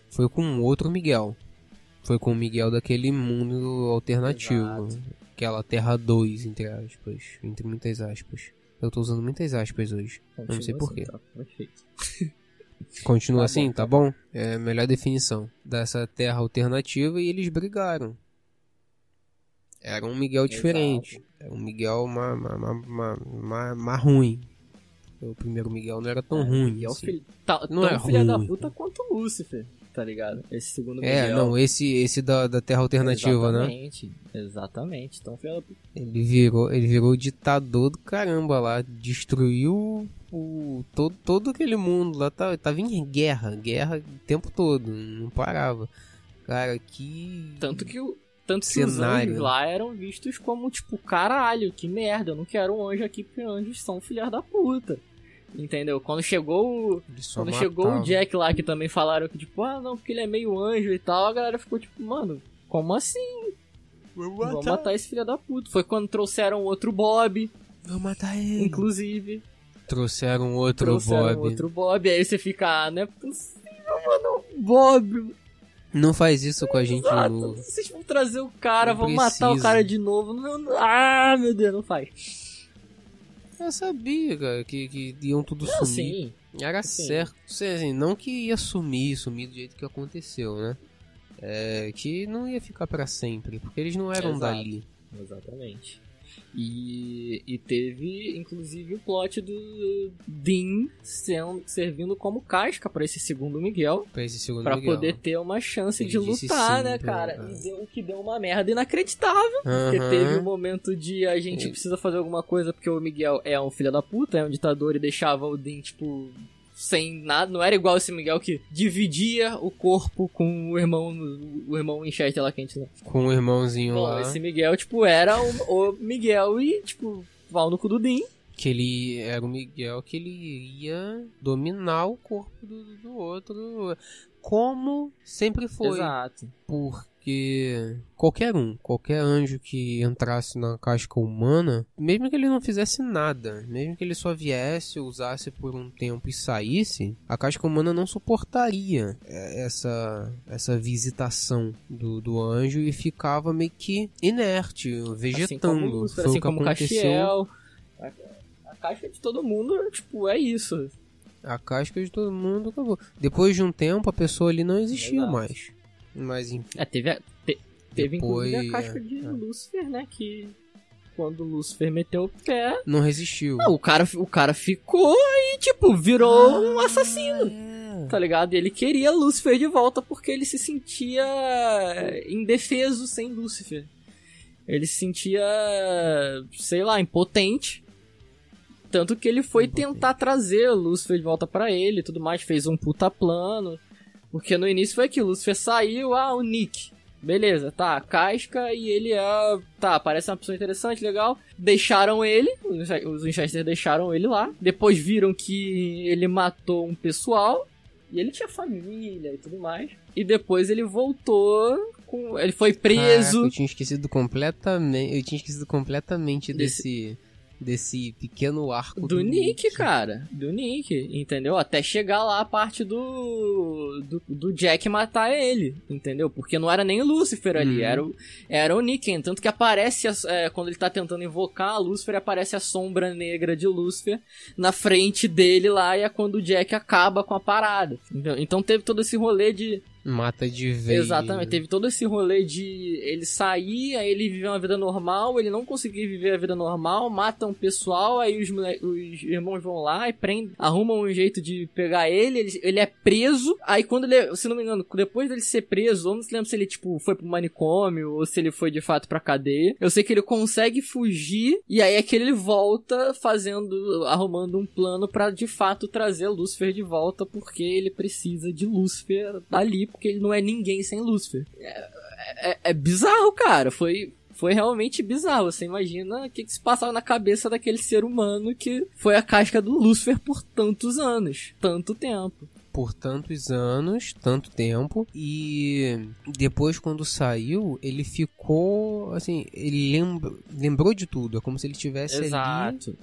foi com um outro Miguel. Foi com o Miguel daquele mundo alternativo. Exato. Aquela Terra 2, entre aspas. Entre muitas aspas. Eu tô usando muitas aspas hoje. Eu não sei Continua porquê. assim, tá? Perfeito. Continua Tá assim, bom, tá bom? É a melhor definição dessa Terra alternativa e eles brigaram. Era um Miguel diferente. Era um Miguel mais ma, ma, ma, ma- ma ruim. O primeiro Miguel não era tão É, ruim. Miguel assim. filho, tá, Não tão é filha da ruim. puta quanto o Lúcifer, tá ligado? Esse segundo É, Miguel. não, esse, esse da, da Terra Alternativa, né? exatamente, Exatamente, tão filha da puta. Ele virou, ele virou ditador do caramba lá, destruiu o, todo, todo aquele mundo lá, tava, tava em guerra, guerra o tempo todo, não parava. Cara, que. Tanto que, o- tanto que os Cenário. anjos lá eram vistos como, tipo, caralho, que merda, eu não quero um anjo aqui porque anjos são filhas da puta. Entendeu? Quando chegou o, Quando chegou o. Jack lá, que também falaram que, tipo, ah, não, porque ele é meio anjo e tal, a galera ficou tipo, mano, como assim? Vamos matar esse filho da puta. Foi quando trouxeram outro Bob, Vou matar ele. inclusive. Trouxeram outro trouxeram Bob. outro Bob, aí você fica, ah, não é possível, mano, um Bob. Não faz isso com a gente de Exato. novo. Vocês vão trazer o cara, Não vão matar o cara de novo. Não- ah, meu Deus, não faz. Eu sabia, cara, que, que iam tudo Não, sumir. sim. Era Sim. certo. Assim, não que ia sumir, sumir do jeito que aconteceu, né? É, que não ia ficar pra sempre, porque eles não eram Exato. dali. Exatamente. E, e teve, inclusive, o plot do Dean sendo, servindo como casca pra esse segundo Miguel. Pra esse segundo Pra Miguel. poder ter uma chance Ele de lutar, né, cara? é. E deu, o que deu uma merda inacreditável. Porque Aham. teve um momento de a gente precisa fazer alguma coisa porque o Miguel é um filho da puta, é um ditador e deixava o Dean, tipo, sem nada. Não era igual esse Miguel que dividia o corpo com o irmão, o irmão Winchester lá que a gente não. Com o irmãozinho Bom, lá. esse Miguel, tipo, era o, o Miguel e, tipo, pau no cu do Dean. Que ele era o Miguel que ele ia dominar o corpo do, do outro. Como sempre foi. Exato. Porque qualquer um, qualquer anjo que entrasse na casca humana, mesmo que ele não fizesse nada, mesmo que ele só viesse, usasse por um tempo e saísse, a casca humana não suportaria é, essa, essa visitação do, do anjo e ficava meio que inerte, Assim vegetando. como, Lúcifer, Foi assim o que como aconteceu. Castiel. A, a caixa de todo mundo, tipo, é isso. A casca de todo mundo acabou. Depois de um tempo, a pessoa ali não existia Exato. mais. Mas enfim. É, teve, a- te- teve Depois, inclusive a casca de é. Lúcifer, né? Que quando o Lúcifer meteu o pé, Não resistiu. ah, o, cara, o cara ficou e, tipo, virou um assassino. É. Tá ligado? E ele queria Lúcifer de volta porque ele se sentia indefeso sem Lúcifer. Ele se sentia, sei lá, impotente. Tanto que ele foi Impotente. tentar trazer Lúcifer de volta pra ele e tudo mais, fez um puta plano. Porque no início foi que o Lúcifer saiu, ah, o Nick. Beleza, tá, casca e ele é. Tá, parece uma pessoa interessante, legal. Deixaram ele, os os Winchester deixaram ele lá. Depois viram que ele matou um pessoal. E ele tinha família e tudo mais. E depois ele voltou com. Ele foi preso. Caraca, eu tinha esquecido completamente. Eu tinha esquecido completamente desse. desse pequeno arco Do Nick, cara. Do Nick, entendeu? Até chegar lá a parte do, do. do Jack matar ele, entendeu? Porque não era nem o Lucifer ali, Uhum. era, o, era o Nick. Tanto que aparece, é, quando ele tá tentando invocar a Lucifer, aparece a sombra negra de Lucifer na frente dele lá, e é quando o Jack acaba com a parada. entendeu? Então teve todo esse rolê de. Mata de vez. Exatamente, teve todo esse rolê de ele sair, aí ele viver uma vida normal, ele não conseguir viver a vida normal, mata um pessoal, aí os, os irmãos vão lá e prendem, arrumam um jeito de pegar ele, ele, ele é preso, aí quando ele, se não me engano, depois dele ser preso, eu não se lembro se ele, tipo, foi pro manicômio ou se ele foi de fato pra cadeia, eu sei que ele consegue fugir, e aí é que ele volta fazendo, arrumando um plano pra de fato trazer Lúcifer de volta, porque ele precisa de Lúcifer ali, porque ele não é ninguém sem Lúcifer. É, é- é bizarro, cara. Foi, foi realmente bizarro. Você imagina o que, que se passava na cabeça daquele ser humano que foi a casca do Lúcifer por tantos anos, tanto tempo. Por tantos anos, tanto tempo. E depois, quando saiu, ele ficou. Assim, ele lembra, lembrou de tudo. É como se ele tivesse ali Exato.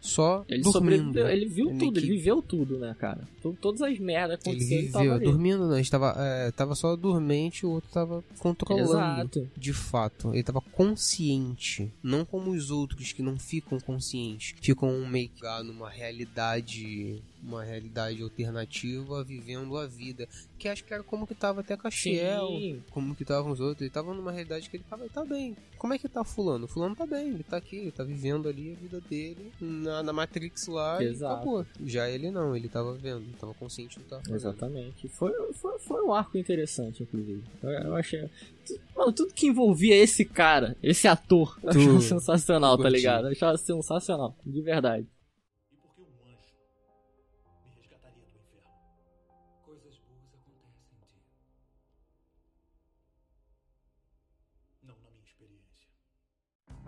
Só Ele dormindo. sobreviveu, ele viu Ele tudo, que- ele viveu tudo, né, cara? Todas as merdas Ele aconteceram, ele tava viveu, ali. dormindo não, estava, é, tava só dormente, o outro tava controlando. Exato. De fato, ele tava consciente, não como os outros que não ficam conscientes, ficam meio que numa realidade uma realidade alternativa vivendo a vida. Que acho que era como que tava até Castiel, Sim. como que estavam os outros. Ele tava numa realidade que ele tava, tá bem. Como é que tá fulano? Fulano tá bem, ele tá aqui, ele tá vivendo ali a vida dele na, na Matrix lá Exato. e acabou. Já ele não, ele tava vendo, ele tava consciente do que tava fazendo. Exatamente. Foi, foi, foi um arco interessante, inclusive. Eu, eu achei. Mano, tudo que envolvia esse cara, esse ator, eu achava sensacional, tá ligado? Eu achava sensacional, de verdade.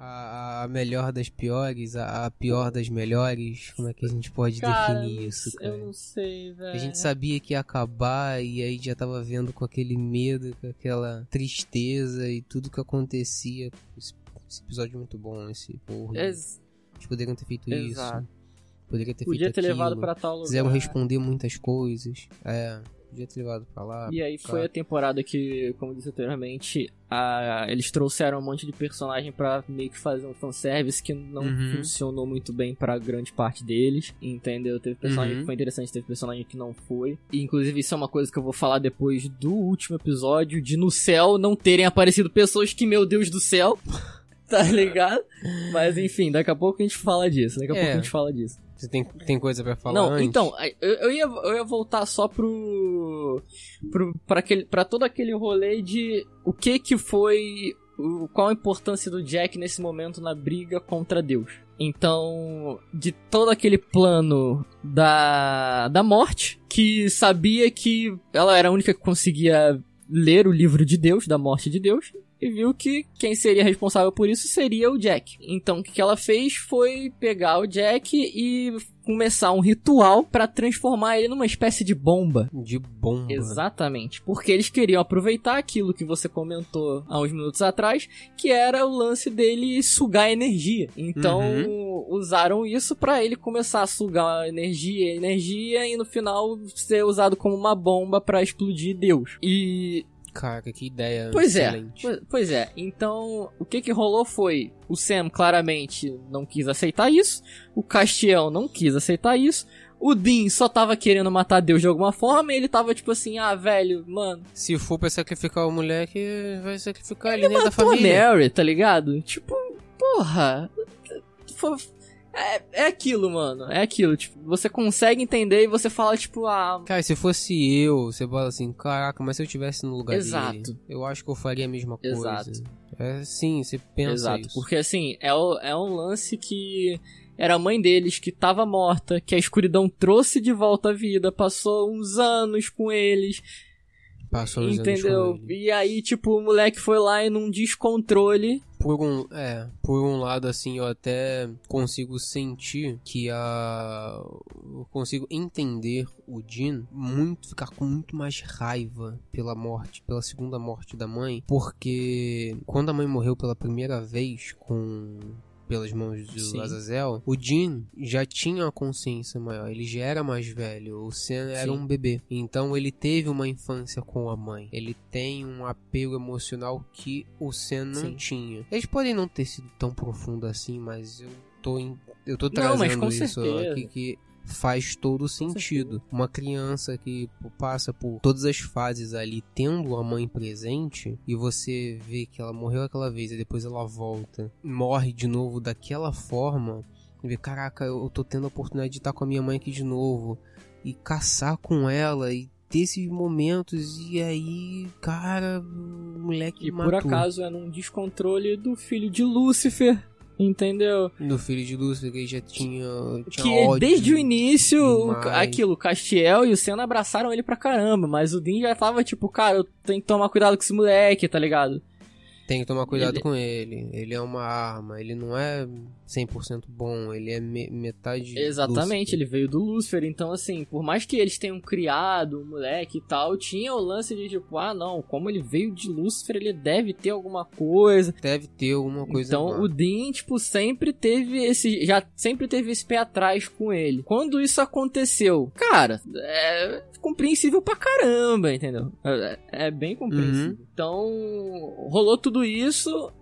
A, a melhor das piores, a, a pior das melhores, como é que a gente pode Cara, definir isso, cara? Eu não sei, velho. A gente sabia que ia acabar e aí já tava vendo com aquele medo, com aquela tristeza e tudo que acontecia. Esse, esse episódio é muito bom, esse porra. Ex- Eles poderiam ter feito Exato. isso. Poderia ter Podia feito ter levado aquilo. pra tal lugar. Quiseram responder muitas coisas. É, podia ter levado pra lá. E aí pra foi a temporada que, como disse anteriormente, a, eles trouxeram um monte de personagem pra meio que fazer um fanservice que não Uhum. funcionou muito bem pra grande parte deles, entendeu? Teve personagem Uhum. que foi interessante, teve personagem que não foi. E inclusive isso é uma coisa que eu vou falar depois do último episódio, de no céu não terem aparecido pessoas que, meu Deus do céu, tá ligado? Mas enfim, daqui a pouco a gente fala disso, daqui a É. pouco a gente fala disso. Você tem, tem coisa pra falar Não, antes? então, eu, eu, ia, eu ia voltar só pro. pro pra, aquele, pra todo aquele rolê de o que que foi. O, qual a importância do Jack nesse momento na briga contra Deus. Então, de todo aquele plano da, da morte, que sabia que ela era a única que conseguia ler o livro de Deus, da morte de Deus, e viu que quem seria responsável por isso seria o Jack. Então o que ela fez foi pegar o Jack e começar um ritual pra transformar ele numa espécie de bomba. De bomba. Exatamente, porque eles queriam aproveitar aquilo que você comentou há uns minutos atrás, que era o lance dele sugar energia. Então usaram isso pra ele começar a sugar energia, energia e no final ser usado como uma bomba pra explodir Deus. E Cara, que ideia Pois é, excelente. pois, pois é. Então, o que que rolou foi, o Sam claramente não quis aceitar isso, o Castiel não quis aceitar isso, o Dean só tava querendo matar Deus de alguma forma, e ele tava tipo assim, ah, velho, mano, Se for pra sacrificar o moleque, vai sacrificar ele, ele né, da matou a família. Mary, tá ligado? Tipo, porra, foi- é, é aquilo, mano, é aquilo, tipo, você consegue entender e você fala, tipo, ah, Cara, se fosse eu, você fala assim, caraca, mas se eu tivesse no lugar Exato. dele, eu acho que eu faria a mesma coisa. Exato. É sim, você pensa Exato, isso. porque assim, é, o- é um lance que era a mãe deles que tava morta, que a escuridão trouxe de volta à vida, passou uns anos com eles, Passou entendeu? E aí, tipo, o moleque foi lá e num descontrole. Por um, é, por um lado, assim, eu até consigo sentir que a. Eu consigo entender o Jean muito, ficar com muito mais raiva pela morte, pela segunda morte da mãe, porque quando a mãe morreu pela primeira vez com. Pelas mãos de Sim. Azazel, o Jean já tinha uma consciência maior, ele já era mais velho, o Sam era um bebê. Então ele teve uma infância com a mãe. Ele tem um apego emocional que o Sam não Sim. tinha. Eles podem não ter sido tão profundo assim, mas eu tô eu tô Não, trazendo com isso aqui que faz todo sentido. Uma criança que passa por todas as fases ali tendo a mãe presente e você vê que ela morreu aquela vez e depois ela volta, morre de novo daquela forma, e vê, caraca, eu tô tendo a oportunidade de estar com a minha mãe aqui de novo e caçar com ela e ter esses momentos e aí, cara, o moleque E matou. por acaso é num descontrole do filho de Lúcifer, entendeu? do filho de Lúcifer que já tinha, tinha que ódio desde o início, o- aquilo, o Castiel e o Senna abraçaram ele pra caramba, mas o Dean já tava tipo, cara, eu tenho que tomar cuidado com esse moleque, tá ligado? Tem que tomar cuidado Ele- com ele. Ele é uma arma, ele não é 100% bom, ele é me- metade. Exatamente, Lúcifer. ele veio do Lúcifer, então assim, por mais que eles tenham criado o moleque e tal, tinha o lance de tipo, ah não, como ele veio de Lúcifer, ele deve ter alguma coisa. Deve ter alguma coisa. então má. o Dean, tipo, sempre teve esse. Já sempre teve esse pé atrás com ele. Quando isso aconteceu, cara, é compreensível pra caramba, entendeu? É, é bem compreensível. Uhum. Então, rolou tudo isso.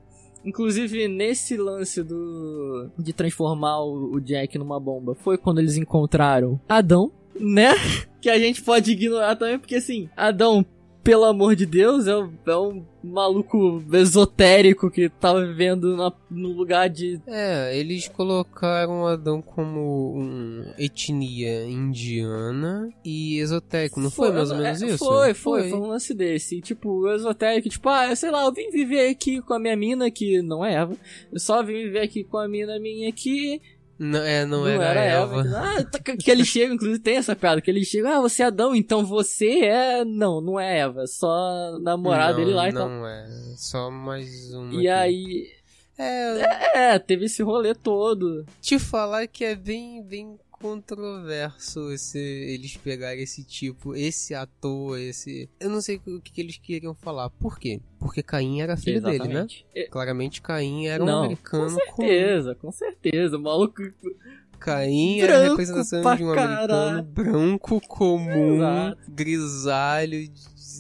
Inclusive, nesse lance do de transformar o Jack numa bomba, foi quando eles encontraram Adão. né? Que a gente pode ignorar também, porque assim, Adão, pelo amor de Deus, é um, é um maluco esotérico que tava vivendo na, no lugar de. É, eles colocaram Adão como um etnia indiana e esotérico, não foi, mais ou menos é, isso? Foi, foi, foi um lance desse. Tipo, o esotérico, tipo, ah, sei lá, eu vim viver aqui com a minha mina, que não é Eva. Eu só vim viver aqui com a mina minha aqui. Não, é, não, Não era, era Eva. Eva. Ah, tá- que ele chega, inclusive tem essa piada, que ele chega, ah, você é Adão, então você é. Não, não é Eva, é só namorada não, dele lá e tal. Não é, só mais uma. E aqui. aí. É, É, teve esse rolê todo. te falar que é bem, bem controverso esse, eles pegarem esse tipo, esse ator, esse. Eu não sei o que, que eles queriam falar. Por quê? Porque Caim era filho dele, né? Exatamente. É, Claramente Caim era um Não, americano Com certeza, com certeza. O maluco. Caim era a representação de um americano branco, comum, Exato. grisalho,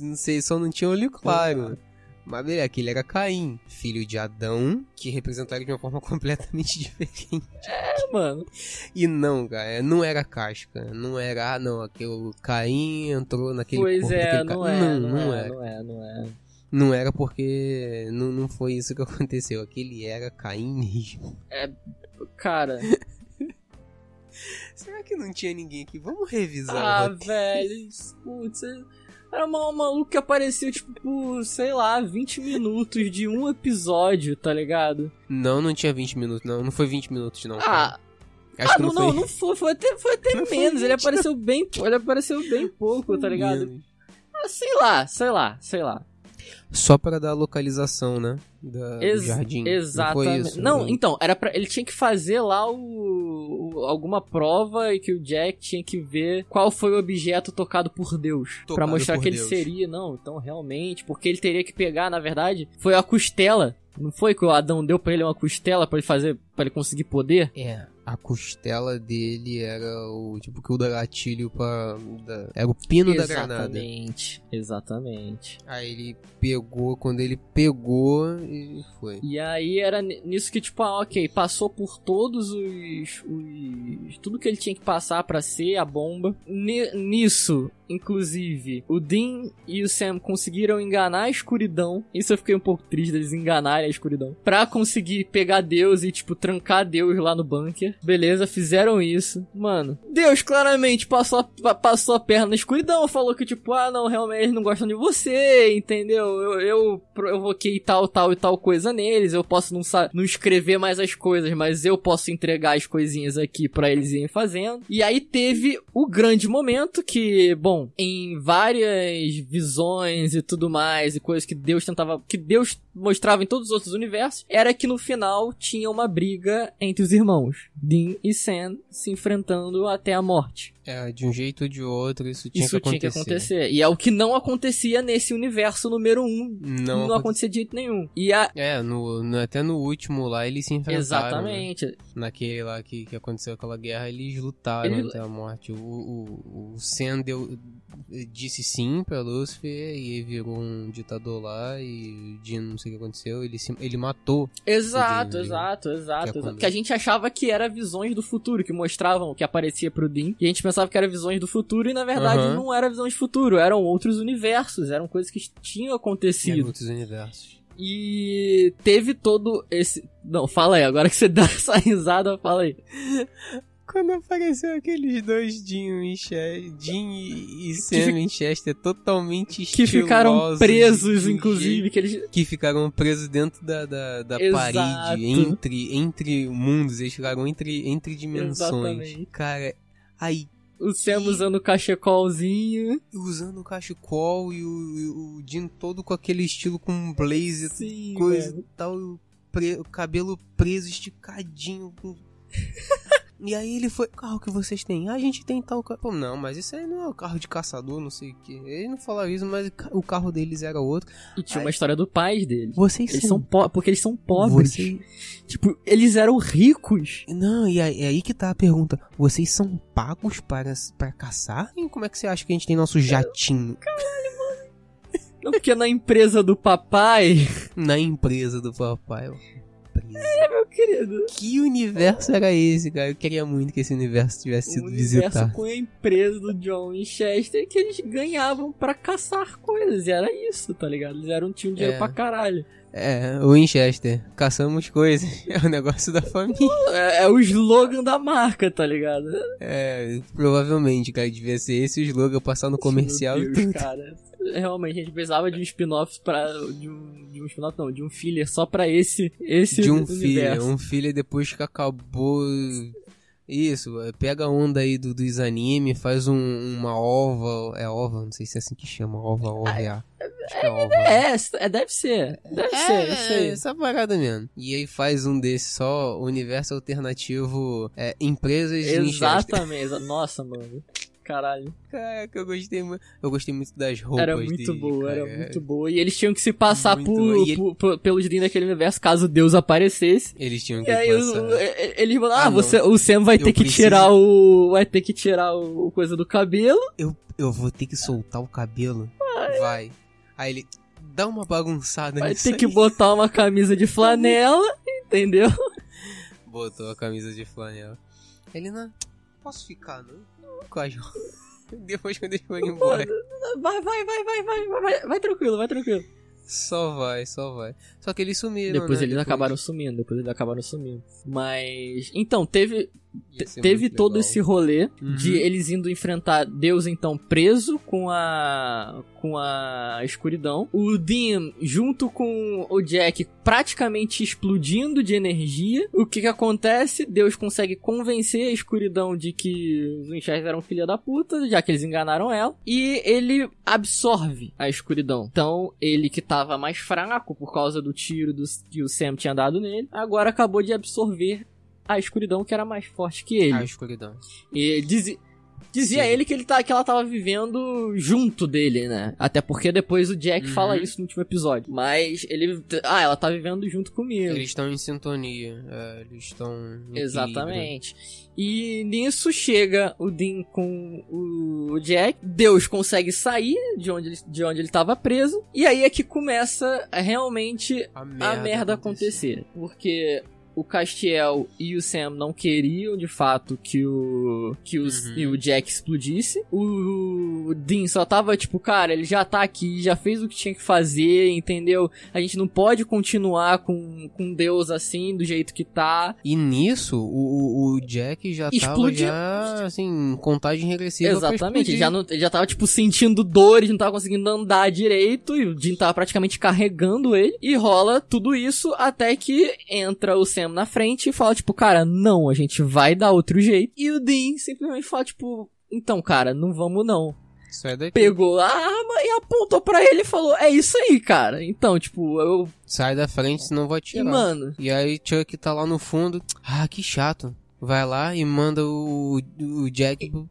não sei, só não tinha olho claro. Mas beleza, aquele era Caim, filho de Adão, que representava ele de uma forma completamente diferente. É, mano. E não, cara, não era casca, não era, ah, não, aquele Caim entrou naquele pois é, não ca- é, não, não, não é, era. não é, não é. Não era porque não, não foi isso que aconteceu, aquele era Caim mesmo. Cara, Será que não tinha ninguém aqui? Vamos revisar ah, velho. Putz, era uma- um maluco que apareceu, tipo, por, sei lá, 20 minutos de um episódio, tá ligado? Não, não tinha 20 minutos, não. Não foi 20 minutos, não. Ah, Acho ah não, não, não, foi. não foi, foi até, foi até Não foi menos. Ele 20, apareceu bem, ele apareceu bem pouco, tá ligado? Ah, sei lá, sei lá, sei lá. Só para dar a localização, né? Da, Ex- do jardim. Exatamente. Não? Não, né? então, era pra, ele tinha que fazer lá o, o- alguma prova e que o Jack tinha que ver qual foi o objeto tocado por Deus. Pra mostrar que ele Deus. seria. Não, então realmente, porque ele teria que pegar, na verdade, foi a costela. Não foi que o Adão deu pra ele uma costela pra ele fazer, para ele conseguir poder? É, a costela dele era o tipo que o da gatilho pra. da- era o pino da granada. Exatamente, exatamente. Aí ele pegou, quando ele pegou, e foi. E aí era ni- nisso que, tipo, ah, ok, passou por todos os. os tudo que ele tinha que passar pra ser a bomba. Ni- nisso, inclusive, o Dean e o Sam conseguiram enganar a escuridão. Isso eu fiquei um pouco triste deles enganarem a escuridão. Pra conseguir pegar Deus e, tipo, trancar Deus lá no bunker. Beleza, fizeram isso. Mano, Deus claramente passou a, pa- passou a perna na escuridão. Falou que, tipo, ah, não, realmente eles não gostam de você, entendeu? Eu, eu provoquei tal, tal e tal coisa neles. Eu posso não, não escrever mais as coisas, mas eu posso entregar as coisinhas aqui pra eles irem fazendo. E aí teve o grande momento que, bom, em várias visões e tudo mais, e coisas que Deus tentava. que Deus mostrava em todos os outros universos, era que no final tinha uma briga entre os irmãos. Dean e Sam se enfrentando até a morte. É, de um jeito ou de outro, isso tinha Isso que acontecer. tinha que acontecer. E é o que não acontecia nesse universo número 1. Um. Não, Não, acontecia de jeito nenhum. E a. É, no, no- até no último lá eles se enfrentaram. né? Exatamente. Naquele lá que, que aconteceu aquela guerra, eles lutaram Ele- até a morte. O, o, o Sam deu, disse sim pra Lucifer e virou um ditador lá e o Dean não sei o que aconteceu, ele, se, ele matou. Exato, exato, exato. Que é quando- Que a gente achava que era visões do futuro, que mostravam que aparecia pro Dean. E a gente pensava que era visões do futuro, e na verdade Aham. não era visões do futuro, eram outros universos, eram coisas que tinham acontecido. outros universos. E teve todo esse. Não, fala aí, agora que você dá essa risada, fala aí. Quando apareceu aqueles dois Winchester, Dean e Sam Winchester totalmente Que ficaram presos, inclusive, que eles. que ficaram presos dentro da, da, da parede, entre, entre mundos, eles ficaram entre, entre dimensões. Exatamente. Cara, aí, O Sam usando o cachecolzinho. usando o cachecol e o, o Jim todo com aquele estilo com blazer, Sim, coisa e tal, o, pre- o cabelo preso, esticadinho. com- E aí ele foi, carro que vocês têm? Ah, a gente tem tal carro. Pô, não, mas isso aí não é o carro de caçador, não sei o que. Ele não falava isso, mas o ca- o carro deles era outro. E tinha Ai. uma história do pai deles. Vocês Eles são po porque eles são pobres. Tipo, eles eram ricos. Não, e aí, é aí que tá a pergunta. Vocês são pagos para, para caçar? E como é que você acha que a gente tem nosso jatinho Não porque na empresa do papai. na empresa do papai? ó? É, meu querido. Que universo era esse, cara? Eu queria muito que esse universo tivesse sido o universo visitado. com a empresa do John Winchester que eles ganhavam pra caçar coisas. E era isso, tá ligado? Eles eram, tinham dinheiro É. pra caralho. É, o Winchester. Caçamos coisas. É o negócio da família. É, é o slogan da marca, tá ligado? É, provavelmente, cara. Devia ser esse o slogan passar no comercial Meu e Deus, tudo. cara. Realmente, a gente precisava de um spin-off pra. De um, de um spin-off, não, de um filler só pra esse. esse De um universo. filho. Um filho depois que acabou. Isso, é, pega a onda aí do, dos animes, faz um- uma ova. É ova? Não sei se é assim que chama. Ova, ova, é. Acho que é ova. É, é, deve ser. Deve ser, É, isso aí. essa parada mesmo. E aí faz um desse só, universo alternativo, é, empresas. Exatamente. exa- Nossa, mano. Caralho. Caraca, eu gostei muito. Eu gostei muito das roupas Era muito dele, boa, cara. era muito boa. E eles tinham que se passar por, ele- por- por- pelos drinks daquele universo caso Deus aparecesse. Eles tinham que E aí passar. o- eles falam, ah, Ah, você, o Sam vai Eu ter que preciso- tirar o. Vai ter que tirar o, coisa do cabelo. Eu, eu vou ter que soltar o cabelo? Vai. Aí ele dá uma bagunçada Vai ter que aí. botar uma camisa de flanela, entendeu? Botou a camisa de flanela. Ele não... Posso ficar, não? Com a Jo- Depois quando eles forem embora. Vai, vai, vai, vai, vai, vai, vai, tranquilo, vai tranquilo. Só vai, só vai. Só que eles sumiram, Depois né? eles acabaram sumindo, depois eles acabaram sumindo. Mas. Então, teve, teve todo legal. esse rolê Uhum. de eles indo enfrentar Deus então preso com a com a escuridão. O Dean junto com o Jack praticamente explodindo de energia. O que que acontece? Deus consegue convencer a escuridão de que os Winchester eram filha da puta, já que eles enganaram ela, e ele absorve a escuridão. Então, ele que tava mais fraco por causa do tiro do, que o Sam tinha dado nele, agora acabou de absorver a escuridão que era mais forte que ele. A escuridão. E dizi- dizia Sim. ele que, ele tá, que ela tava vivendo junto dele, né? Até porque depois o Jack Uhum. fala isso no último episódio. Mas ele. Ah, ela tá vivendo junto comigo. Eles estão em sintonia. é, eles estão. equilíbrio. Exatamente. E nisso chega o Dean com o Jack. Deus consegue sair de onde ele, de onde ele tava preso. E aí é que começa a realmente A a merda, merda acontecer. Porque o Castiel e o Sam não queriam de fato que o que os- Uhum. e o Jack explodisse. O Dean só tava tipo, cara, ele já tá aqui, já fez o que tinha que fazer, entendeu? A gente não pode continuar com, com Deus assim, do jeito que tá. E nisso, o, o- o Jack já Explodiu. tava já, assim, em contagem regressiva Exatamente, já, não, ele já tava, tipo, sentindo dores, não tava conseguindo andar direito, e o Dean tava praticamente carregando ele, e rola tudo isso até que entra o Sam na frente e fala, tipo, cara, não, a gente vai dar outro jeito. E o Dean simplesmente fala, tipo, então, cara, não vamos não. Daqui. Pegou a arma e apontou pra ele e falou, é isso aí, cara. Então, tipo, eu... Sai da frente, senão vai E, tirar. mano, E aí Chuck tá lá no fundo. Ah, que chato. Vai lá e manda o, o Jack pro,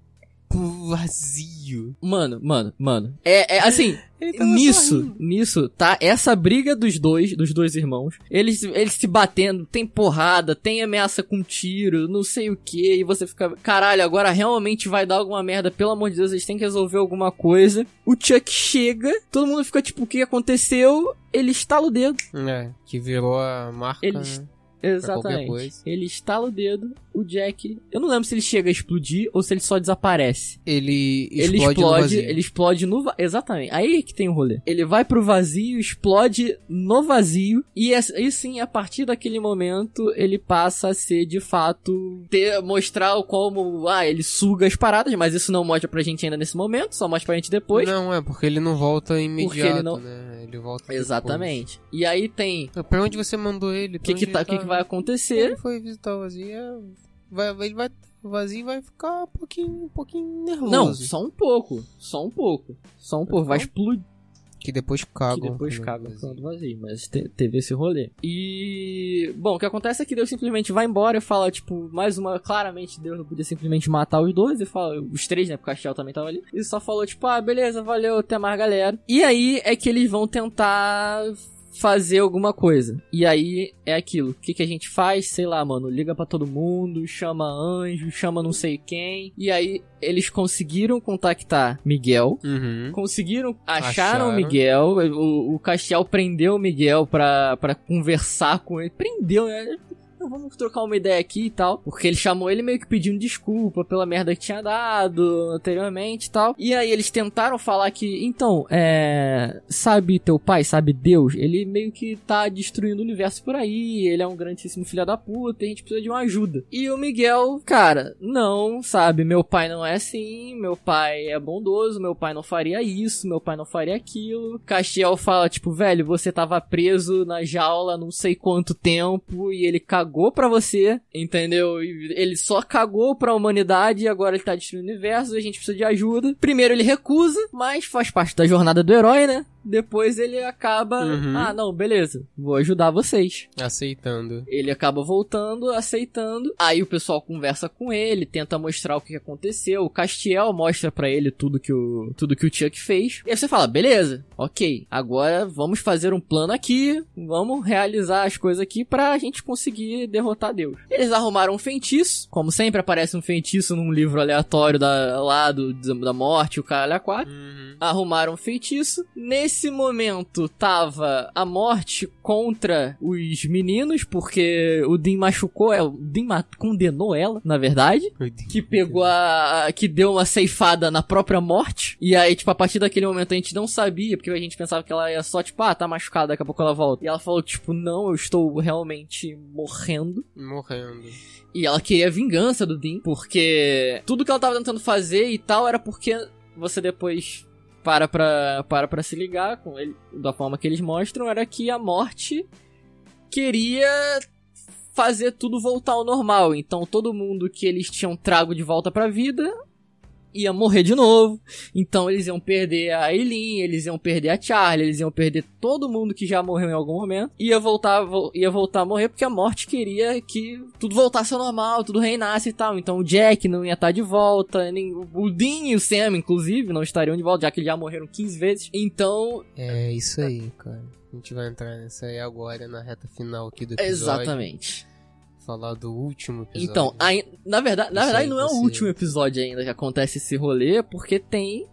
vazio. mano, mano, mano. É, é assim, Ele nisso, sorrindo. nisso, tá? Essa briga dos dois, dos dois irmãos, eles, eles se batendo, tem porrada, tem ameaça com tiro, não sei o que, e você fica, caralho, agora realmente vai dar alguma merda, pelo amor de Deus, eles têm que resolver alguma coisa. O Chuck chega, todo mundo fica tipo, o que aconteceu? Ele estala o dedo. É, que virou a marca. Eles- né? Exatamente. Ele estala o dedo, o Jack. Eu não lembro se ele chega a explodir ou se ele só desaparece. Ele Ele explode, no explode, vazio. ele explode no va- Exatamente. Aí que tem o rolê. Ele vai pro vazio, explode no vazio. E aí sim, a partir daquele momento, ele passa a ser de fato. Ter, mostrar como. Ah, ele suga as paradas, mas isso não mostra pra gente ainda nesse momento, só mostra pra gente depois. Não, é porque ele não volta imediato, não- né? Ele volta depois. Exatamente. E aí tem. Pra onde você mandou ele? O que, que, tá, que, que vai acontecer? Ele foi visitar o vazio. é, Vai, ele vai. Vazio vai ficar um pouquinho, um pouquinho nervoso. Não, só um pouco. Só um pouco. Só um pouco. Vai explodir. Que depois cagam. que depois vazio. no vazio, mas te- teve esse rolê. E. Bom, o que acontece é que Deus simplesmente vai embora e fala, tipo, mais uma. Claramente, Deus não podia simplesmente matar os dois e fala. Os três, né? Porque o Castiel também tava ali. E só falou, tipo, ah, beleza, valeu, até mais, galera. E aí é que eles vão tentar fazer alguma coisa. E aí é aquilo. O que, que a gente faz? Sei lá, mano. Liga pra todo mundo, chama anjo, chama não sei quem. E aí eles conseguiram contactar Miguel. Uhum. Conseguiram, acharam, Acharam. Miguel. O, o Castiel prendeu o Miguel pra, pra conversar com ele. Prendeu, né? Vamos trocar uma ideia aqui e tal. Porque ele chamou ele meio que pedindo desculpa pela merda que tinha dado anteriormente e tal. E aí eles tentaram falar que, então, é. Sabe teu pai, sabe Deus? Ele meio que tá destruindo o universo por aí. Ele é um grandíssimo filho da puta. E a gente precisa de uma ajuda. E o Miguel, cara, não, sabe? Meu pai não é assim. Meu pai é bondoso. Meu pai não faria isso. Meu pai não faria aquilo. Castiel fala, tipo, velho, você tava preso na jaula não sei quanto tempo. E ele cagou pra você, entendeu? Ele só cagou pra humanidade e agora ele tá destruindo o universo. A gente precisa de ajuda. Primeiro ele recusa, mas faz parte da jornada do herói, né? Depois ele acaba. Uhum. Ah, não, beleza. Vou ajudar vocês. Aceitando. Ele acaba voltando, aceitando. Aí o pessoal conversa com ele, tenta mostrar o que aconteceu. O Castiel mostra pra ele tudo que o tudo que o Chuck fez. E aí você fala: "Beleza. OK. Agora vamos fazer um plano aqui, vamos realizar as coisas aqui pra gente conseguir derrotar Deus". Eles arrumaram um feitiço, como sempre aparece um feitiço num livro aleatório da lá do da morte, o cara é quatro Uhum. arrumaram um feitiço. Nesse momento tava a morte contra os meninos, porque o Dean machucou ela, o Dean condenou ela, na verdade. Que pegou a. que deu uma ceifada na própria morte. E aí, tipo, a partir daquele momento a gente não sabia, porque a gente pensava que ela ia só, tipo, ah, tá machucada, daqui a pouco ela volta. E ela falou, tipo, não, eu estou realmente morrendo. Morrendo. E ela queria a vingança do Dean, porque tudo que ela tava tentando fazer e tal era porque você depois para pra, para pra se ligar com ele, da forma que eles mostram, era que a morte queria fazer tudo voltar ao normal. Então todo mundo que eles tinham trago de volta pra vida ia morrer de novo. Então eles iam perder a Eileen, eles iam perder a Charlie, eles iam perder todo mundo que já morreu em algum momento. Ia voltar, vo- ia voltar a morrer porque a morte queria que tudo voltasse ao normal, tudo reinasse e tal. Então o Jack não ia estar de volta, nem o Dean e o Sam, inclusive, não estariam de volta, já que eles já morreram 15 vezes. Então, É isso aí, cara. A gente vai entrar nessa aí agora na reta final aqui do episódio. exatamente. Falar do último episódio. Então, aí, na verdade, na verdade não é o último episódio ainda que acontece esse rolê, porque tem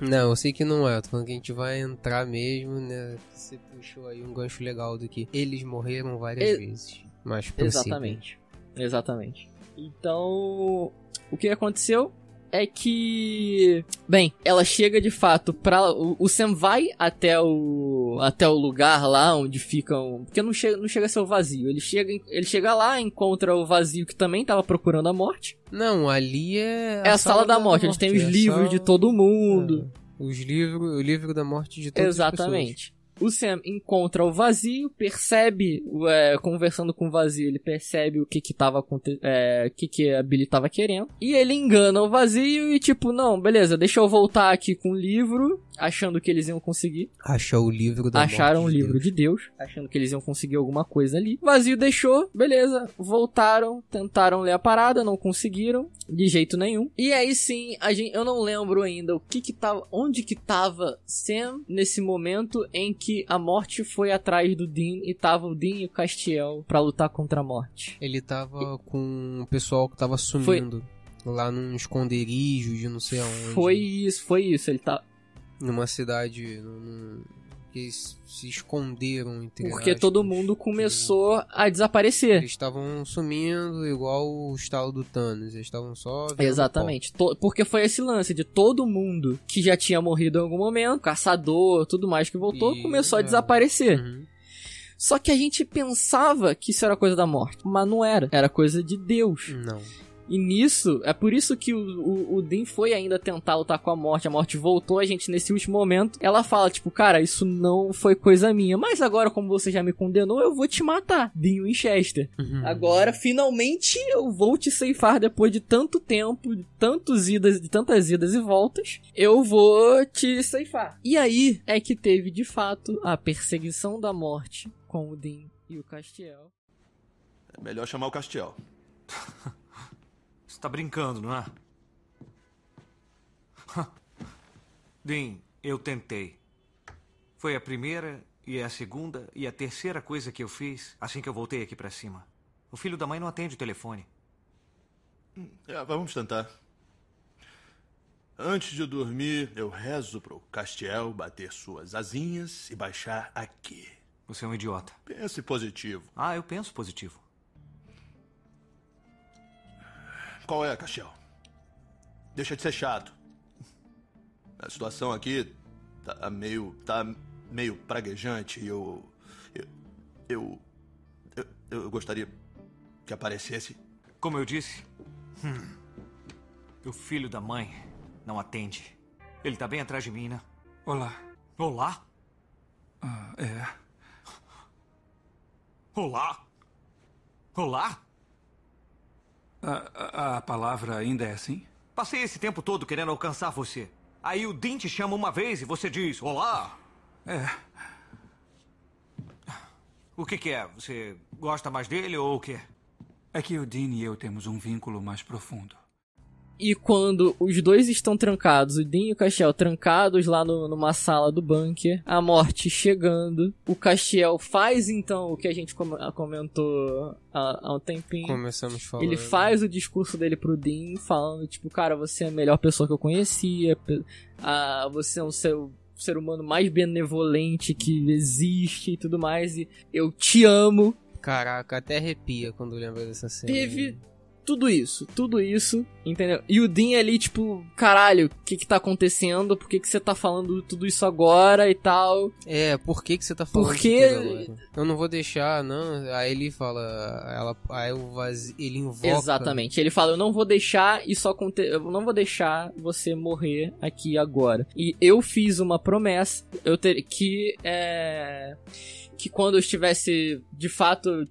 Não, eu sei que não é. Eu tô falando que a gente vai entrar mesmo, né? Você puxou aí um gancho legal do que eles morreram várias E- vezes. Mas prossiga. Exatamente. Exatamente. Então, o que aconteceu é que, bem, ela chega de fato pra o, o Sam vai até o até o lugar lá onde ficam, porque não chega não chega a ser o vazio. Ele chega ele chega lá, encontra o vazio que também tava procurando a morte. Não, ali é. é a sala, da, morte, eles têm os é a livros de sala- todo mundo. É, Os livros, o livro da morte de todas. Exatamente. O Sam encontra o vazio, percebe, é, conversando com o vazio, ele percebe o que que tava acontecendo, o que que a Billy tava querendo. E ele engana o vazio e tipo, não, beleza, deixa eu voltar aqui com o livro, achando que eles iam conseguir. Achou o livro da Acharam o livro Deus. de Deus, achando que eles iam conseguir alguma coisa ali. O vazio deixou, beleza, voltaram, tentaram ler a parada, não conseguiram, de jeito nenhum. E aí sim, a gente, eu não lembro ainda o que que tava, onde que tava Sam nesse momento em que a morte foi atrás do Dean e tava o Dean e o Castiel pra lutar contra a morte. Ele tava com o pessoal que tava sumindo. Lá num esconderijo de não sei aonde. Foi isso, foi isso, ele tá Numa cidade. Num... Que se esconderam entre porque aspas. todo mundo começou a desaparecer. Eles estavam sumindo igual o estalo do Thanos. Eles estavam só. Exatamente. Porque foi esse lance de todo mundo que já tinha morrido em algum momento, caçador, tudo mais que voltou, E- começou a é. desaparecer. Uhum. Só que a gente pensava que isso era coisa da morte, mas não era. Era coisa de Deus. Não. E nisso, é por isso que o, o, o Dean foi ainda tentar lutar com a morte. A morte voltou a gente nesse último momento. Ela fala, tipo, cara, isso não foi coisa minha. Mas agora, como você já me condenou, eu vou te matar, Dean Winchester. Uhum. Agora, finalmente, eu vou te ceifar depois de tanto tempo, de tantos idas, de tantas idas e voltas. Eu vou te ceifar. E aí é que teve, de fato, a perseguição da morte com o Dean e o Castiel. É melhor chamar o Castiel. Tá brincando, não é? Dean, eu tentei. Foi a primeira E é a segunda e a terceira coisa que eu fiz assim que eu voltei aqui pra cima. O filho da mãe não atende o telefone. É, vamos tentar. Antes de dormir, eu rezo pro Castiel bater suas asinhas e baixar aqui. Você é um idiota. Pense positivo. Ah, eu penso positivo. Qual é, Castiel? Deixa de ser chato. A situação aqui tá meio. tá meio praguejante e eu. Eu. Eu, eu, eu gostaria que aparecesse. Como eu disse, hum, o filho da mãe não atende. Ele tá bem atrás de mim, né? Olá. Olá? Ah, é. Olá? Olá? A, a, a palavra ainda é assim? Passei esse tempo todo querendo alcançar você. Aí o Dean te chama uma vez e você diz olá. É. O que, que é? Você gosta mais dele ou o quê? É que o Dean e eu temos um vínculo mais profundo. E quando os dois estão trancados, o Dean e o Castiel trancados lá no- numa sala do bunker, a morte chegando, o Castiel faz então o que a gente com- comentou há, há um tempinho. Começamos falando. Ele faz o discurso dele pro Dean, falando, tipo, cara, você é a melhor pessoa que eu conhecia, pe- ah, você é um ser, ser humano mais benevolente que existe e tudo mais, e eu te amo. Caraca, até arrepia quando lembra dessa cena. Teve tudo isso, tudo isso, entendeu? E o Dean ali, tipo, caralho, o que que tá acontecendo? Por que que você tá falando tudo isso agora e tal? É, por que que você tá falando Porque- isso tudo agora? Eu não vou deixar, não. Aí ele fala, ela, aí o vazio, ele invoca. Exatamente. Ele fala: Eu não vou deixar isso acontecer. Eu não vou deixar você morrer aqui agora. E eu fiz uma promessa. Eu ter que. É. Que quando eu estivesse de fato.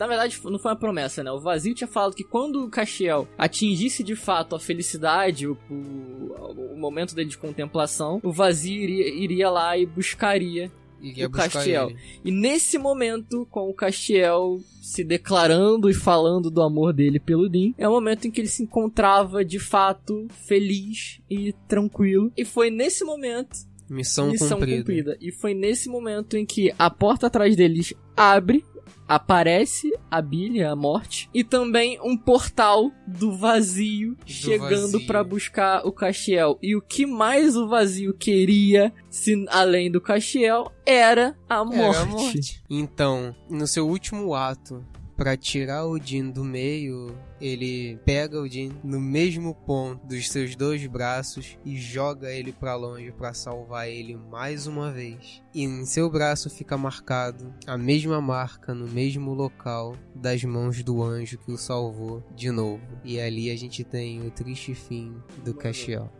Na verdade, não foi uma promessa, né? O Vazio tinha falado que quando o Castiel atingisse de fato a felicidade, o, o, o momento dele de contemplação, o Vazio iria, iria lá e buscaria E o Castiel. ele. e nesse momento, com o Castiel se declarando e falando do amor dele pelo Dean, é o momento em que ele se encontrava de fato feliz e tranquilo. E foi nesse momento, Missão, missão cumprida. cumprida. E foi nesse momento em que a porta atrás deles abre. Aparece a Billy, a morte, e também um portal do vazio chegando vazio. pra buscar o Castiel. E o que mais o vazio queria, se, além do Castiel, era a morte. Era a morte. Então, no seu último ato, pra tirar o Jin do meio, ele pega o Jin no mesmo ponto dos seus dois braços e joga ele pra longe pra salvar ele mais uma vez. E em seu braço fica marcado a mesma marca no mesmo local das mãos do anjo que o salvou de novo. E ali a gente tem o triste fim do Castiel.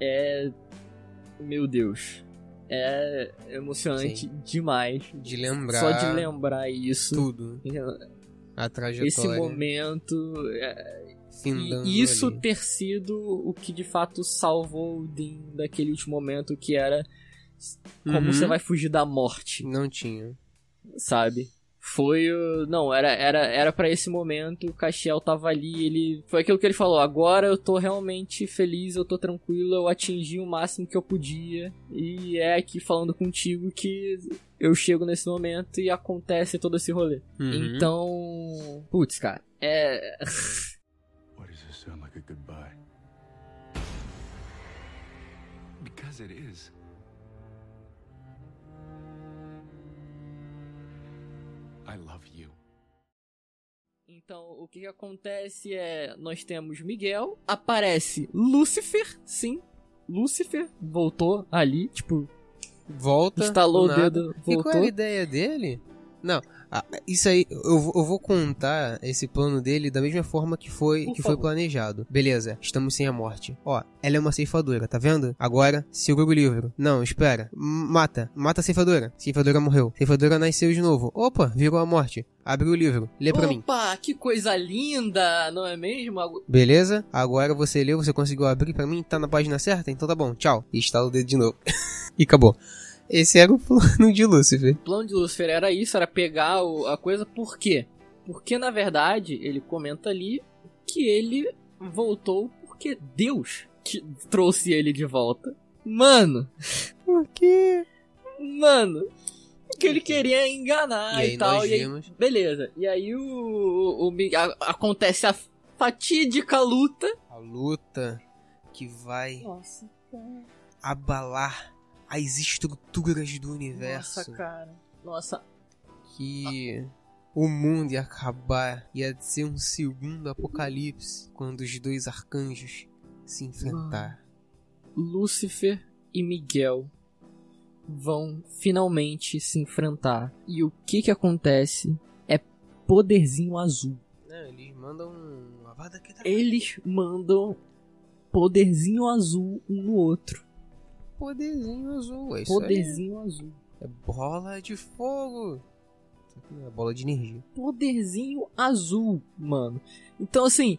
É. Meu Deus. É emocionante Sim. demais. De lembrar Só de lembrar isso. tudo, a trajetória. Esse momento. é, findando e isso ali. ter sido o que de fato salvou o Dean daquele último momento que era. Como Uhum. você vai fugir da morte, Não tinha. sabe? Foi o. Não, era era era para esse momento, o Castiel tava ali, ele. Foi aquilo que ele falou, agora eu tô realmente feliz, eu tô tranquilo, eu atingi o máximo que eu podia. E é aqui falando contigo que eu chego nesse momento e acontece todo esse rolê. Uhum. Então. Putz, cara. É. Why does this sound like a goodbye? Because it is. I love you. Então, o que, que acontece é. Nós temos Miguel, aparece Lúcifer, sim. Lúcifer voltou ali, tipo, Volta. instalou do o dedo, E qual voltou. era a ideia dele? Não, ah, isso aí, eu, vou- eu vou contar esse plano dele da mesma forma que foi, Por que foi planejado. Beleza, estamos sem a morte. Ó, ela é uma ceifadora, tá vendo? Agora, segura o livro. Não, espera. Mata. Mata a ceifadora. Ceifadora morreu. Ceifadora nasceu de novo. Opa, virou a morte. Abre o livro. Lê pra mim. Opa, que coisa linda, não é mesmo? Beleza? Agora você leu, você conseguiu abrir pra mim, tá na página certa? Então tá bom, tchau. E instala o dedo de novo. e acabou. Esse era o plano de Lúcifer. O plano de Lúcifer era isso, era pegar o- a coisa, por quê? Porque na verdade, ele comenta ali que ele voltou porque Deus que trouxe ele de volta. Mano, Por quê? mano, que ele queria enganar E e, aí tal. nós E aí, vimos. beleza. E aí o, o, o- a- acontece a fatídica luta. A luta que vai Nossa, abalar as estruturas do universo. Nossa, cara. Nossa, que o mundo ia acabar, ia ser um segundo apocalipse quando os dois arcanjos se enfrentar. Lúcifer e Miguel vão finalmente se enfrentar. E o que que acontece é poderzinho azul. Não, eles mandam tá Eles mandam poderzinho azul um no outro. Poderzinho azul, é. Poderzinho azul. É bola de fogo. É bola de energia. Poderzinho azul, mano. Então assim,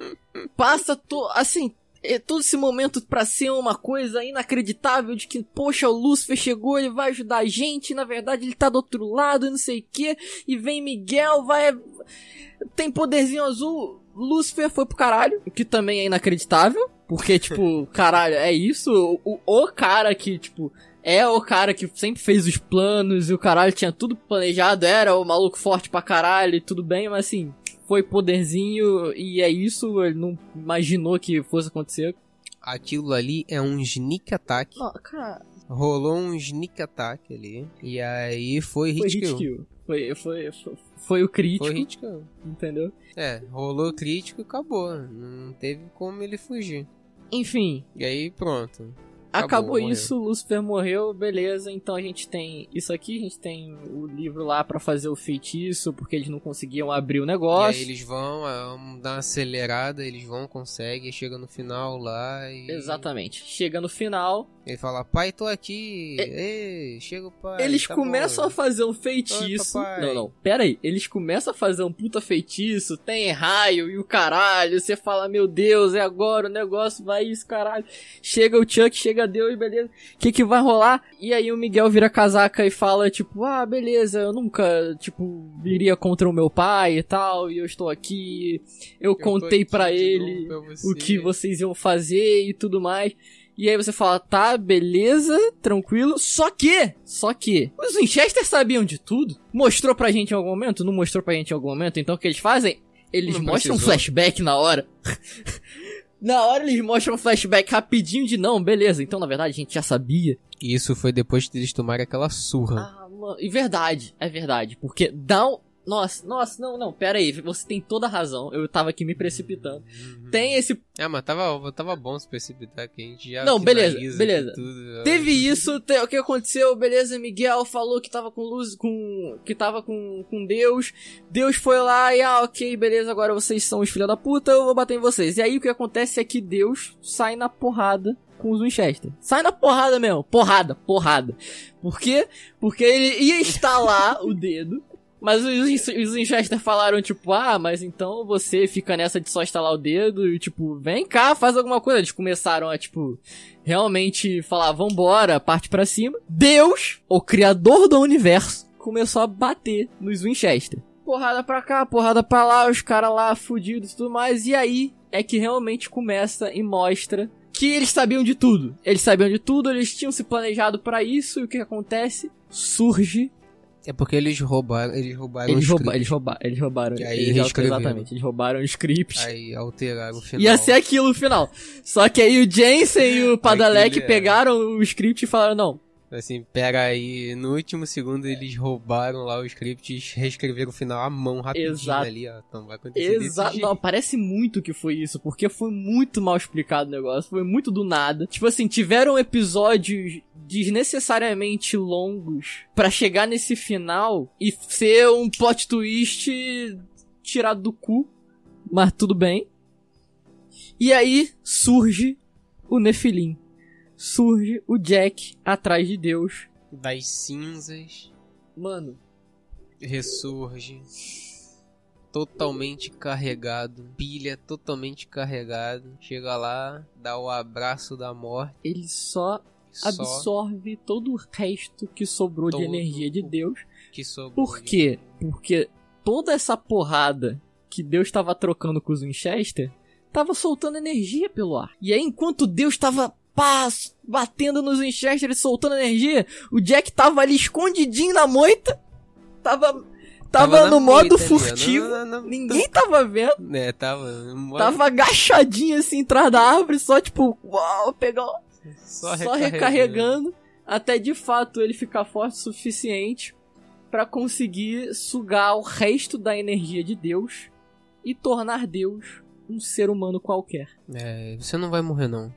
passa to assim, é todo esse momento pra ser uma coisa inacreditável de que, poxa, o Lúcifer chegou, ele vai ajudar a gente, na verdade ele tá do outro lado e não sei o que, e vem Miguel, vai. Tem poderzinho azul, Lúcifer foi pro caralho, o que também é inacreditável, porque, tipo, caralho, é isso, o, o cara que, tipo, é o cara que sempre fez os planos e o caralho tinha tudo planejado, era o maluco forte pra caralho e tudo bem, mas assim, foi poderzinho e é isso, ele não imaginou que fosse acontecer. Aquilo ali é um sneak attack. Não, cara, Rolou um sneak attack ali. E aí foi foi hit hit kill. kill. Foi, foi, foi, foi o crítico, Foi hit kill. entendeu? É, rolou crítico e acabou. Não teve como ele fugir. Enfim, E aí pronto. Acabou, Acabou, morreu. isso, Lúcifer morreu, beleza. Então a gente tem isso aqui, a gente tem o livro lá pra fazer o feitiço, porque eles não conseguiam abrir o E negócio. aí eles vão, ah, vamos dar uma acelerada, eles vão, conseguem, chega no final lá e. Exatamente. Chega no final, Ele fala, pai, tô aqui. Ei, chega o pai. Eles tá começam bom. a fazer um feitiço. Oi, não, não. Pera aí. Eles começam a fazer um puta feitiço. Tem raio e o caralho. Você fala, meu Deus, é agora o negócio vai isso, caralho. Chega o Chuck, chega Deus, beleza. O que que vai rolar? E aí o Miguel vira casaca e fala, tipo, ah, beleza, eu nunca, tipo, viria contra o meu pai e tal. E eu estou aqui. Eu, Eu contei de ele pra o que vocês iam fazer e tudo mais. E aí você fala, tá, beleza, tranquilo. Só que, só que, os Winchester sabiam de tudo. Mostrou pra gente em algum momento? Não mostrou pra gente em algum momento. Então o que eles fazem? Eles Não mostram um precisou. flashback na hora. na hora eles mostram um flashback rapidinho de não, beleza. Então na verdade a gente já sabia. E Isso foi depois de eles tomarem aquela surra. Ah, mano, e verdade, é verdade. Porque dá um. Nossa, nossa, não, não, pera aí, você tem toda a razão. Eu tava aqui me precipitando. Tem esse É, mas tava, tava bom se precipitar que a gente já. Não, beleza, beleza. aqui tudo. Teve isso, te- o que aconteceu, beleza, Miguel falou que tava com luz, com, que tava com, com Deus, Deus foi lá e, ah, ok, beleza, agora vocês são os filhos da puta, eu vou bater em vocês. E aí o que acontece é que Deus sai na porrada com os Winchester. Sai na porrada mesmo, porrada, porrada. Por quê? Porque ele ia estalar o dedo, mas os, os falaram, tipo, ah, mas então você fica nessa de só estalar o dedo e, tipo, vem cá, faz alguma coisa. Eles começaram a, tipo, realmente falar, vambora, parte pra cima. Deus, o criador do universo, começou a bater nos Winchester. Porrada pra cá, porrada pra lá, os caras lá fudidos e tudo mais. E aí é que realmente começa e mostra que eles sabiam de tudo. Eles sabiam de tudo, eles tinham se planejado pra isso. E o que acontece? Surge. É porque eles roubaram, eles roubaram Eles, o rouba, eles, rouba, eles roubaram. E aí eles, reescreveram. exatamente, eles roubaram o script. Aí alteraram o final. Ia ser aquilo no final. Só que aí o Jensen e o Padalek é- pegaram o script e falaram, não, Assim, pera aí, no último segundo eles roubaram lá o script e reescreveram o final à mão rapidinho Exato. ali, ó. Então vai acontecer Exato. Não, parece muito que foi isso, porque foi muito mal explicado o negócio, foi muito do nada. Tipo assim, tiveram episódios desnecessariamente longos pra chegar nesse final e ser um plot twist tirado do cu, mas tudo bem. E aí surge o Nefilim. Surge o Jack atrás de Deus. Das cinzas, Mano, ressurge. Totalmente carregado. Pilha totalmente carregado. Chega lá, dá o abraço da morte. ele só Só absorve todo o resto que sobrou de energia de Deus. que sobrou. Por quê? Porque toda essa porrada que Deus estava trocando com os Winchester tava soltando energia pelo ar. E aí, enquanto Deus tava pá, batendo nos Winchester e soltando energia, o Jack tava ali escondidinho na moita, tava, tava, Tava no modo moita furtivo. na- na- na- Ninguém tava vendo. É, tava. Tava agachadinho assim atrás da árvore, só tipo, uau, pegar só, só recarregando até de fato ele ficar forte o suficiente pra conseguir sugar o resto da energia de Deus e tornar Deus um ser humano qualquer. É, você não vai morrer, não.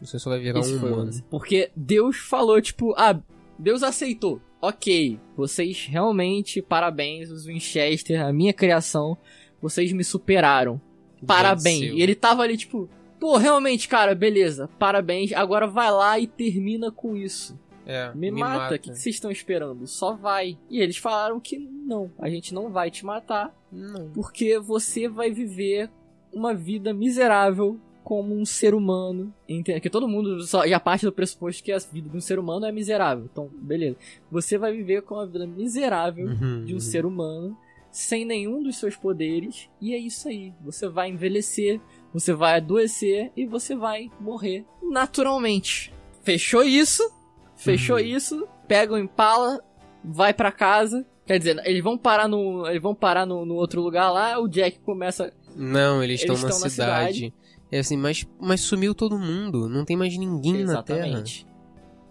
Você só vai virar Esse um humano. Porque Deus falou, tipo, ah, Deus aceitou. Ok, vocês realmente, parabéns, os Winchester, a minha criação, vocês me superaram. Parabéns. Venceu. E ele tava ali, tipo, pô, realmente, cara, beleza, parabéns, agora vai lá e termina com isso. É, Me, mata, o que que vocês estão esperando? Só vai. E eles falaram que não, a gente não vai te matar, Não. porque você vai viver uma vida miserável como um ser humano. Entende? Que todo mundo só, já parte do pressuposto que a vida de um ser humano é miserável. Então, beleza. Você vai viver com uma vida miserável Uhum, de um uhum. ser humano sem nenhum dos seus poderes. E é isso aí. Você vai envelhecer, você vai adoecer e você vai morrer naturalmente. Fechou isso? Fechou Uhum. isso? Pega o Impala, vai pra casa. Quer dizer, eles vão parar no, eles vão parar no, no outro lugar lá. O Jack começa. Não, eles, Eles estão na estão na cidade. É assim, mas, mas sumiu todo mundo. Não tem mais ninguém na Terra. Exatamente.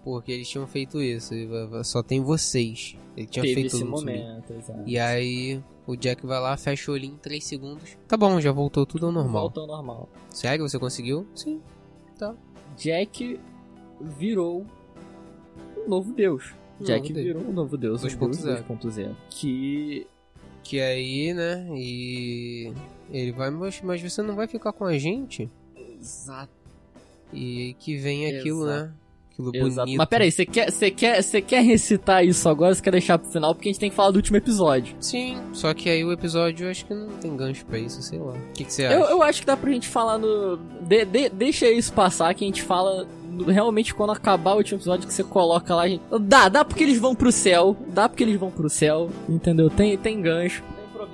Porque eles tinham feito isso. Só tem vocês. Ele tinha Teve feito esse todo momento, exato. E aí, o Jack vai lá, fecha o olhinho em 3 segundos. Tá bom, já voltou tudo ao normal. Voltou ao normal. Sério, você conseguiu? Sim. Jack virou um novo deus. Um Jack novo virou um novo deus, um deus 2.0. 2.0. Que Que aí, né, e... Ele vai, mas, mas você não vai ficar com a gente? Exato. E que vem aquilo, Exato. né? Aquilo Exato. bonito. Mas peraí, você quer, você quer, você quer recitar isso agora você quer deixar pro final? Porque a gente tem que falar do último episódio. Sim, só que aí o episódio eu acho que não tem gancho pra isso, sei lá. O que, que você acha? Eu, eu acho que dá pra gente falar no. de- de- deixa isso passar que a gente fala realmente quando acabar o último episódio que você coloca lá. a Gente... Dá, dá porque eles vão pro céu. Dá porque eles vão pro céu. Entendeu? Tem, tem gancho.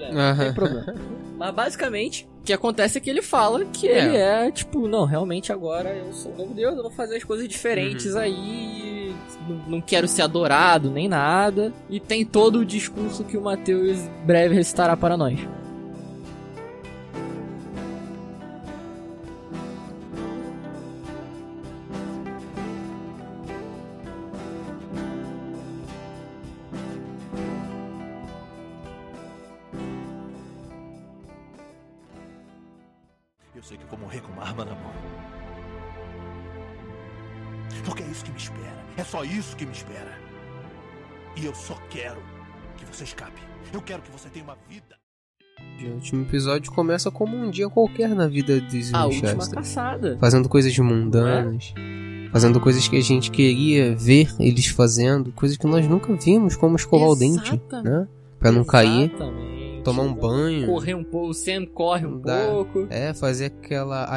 Problema. Aham. Tem problema. Mas basicamente, o que acontece é que ele fala que É. ele é, tipo, não, realmente agora eu sou um novo Deus, eu vou fazer as coisas diferentes Uhum. aí. Não, não quero ser adorado nem nada. E tem todo o discurso que o Matheus breve recitará para nós. Que me espera. E eu só quero que você escape. Eu quero que você tenha uma vida. O último episódio começa como um dia qualquer na vida dos A última Winchester. caçada. Fazendo coisas mundanas. Fazendo coisas que a gente queria ver eles fazendo. Coisas que nós nunca vimos, como escovar o dente, Exatamente. né? Pra não cair. Exatamente. Tomar um banho. Correr um pouco, o Sam corre um Dá. pouco. É, fazer aquela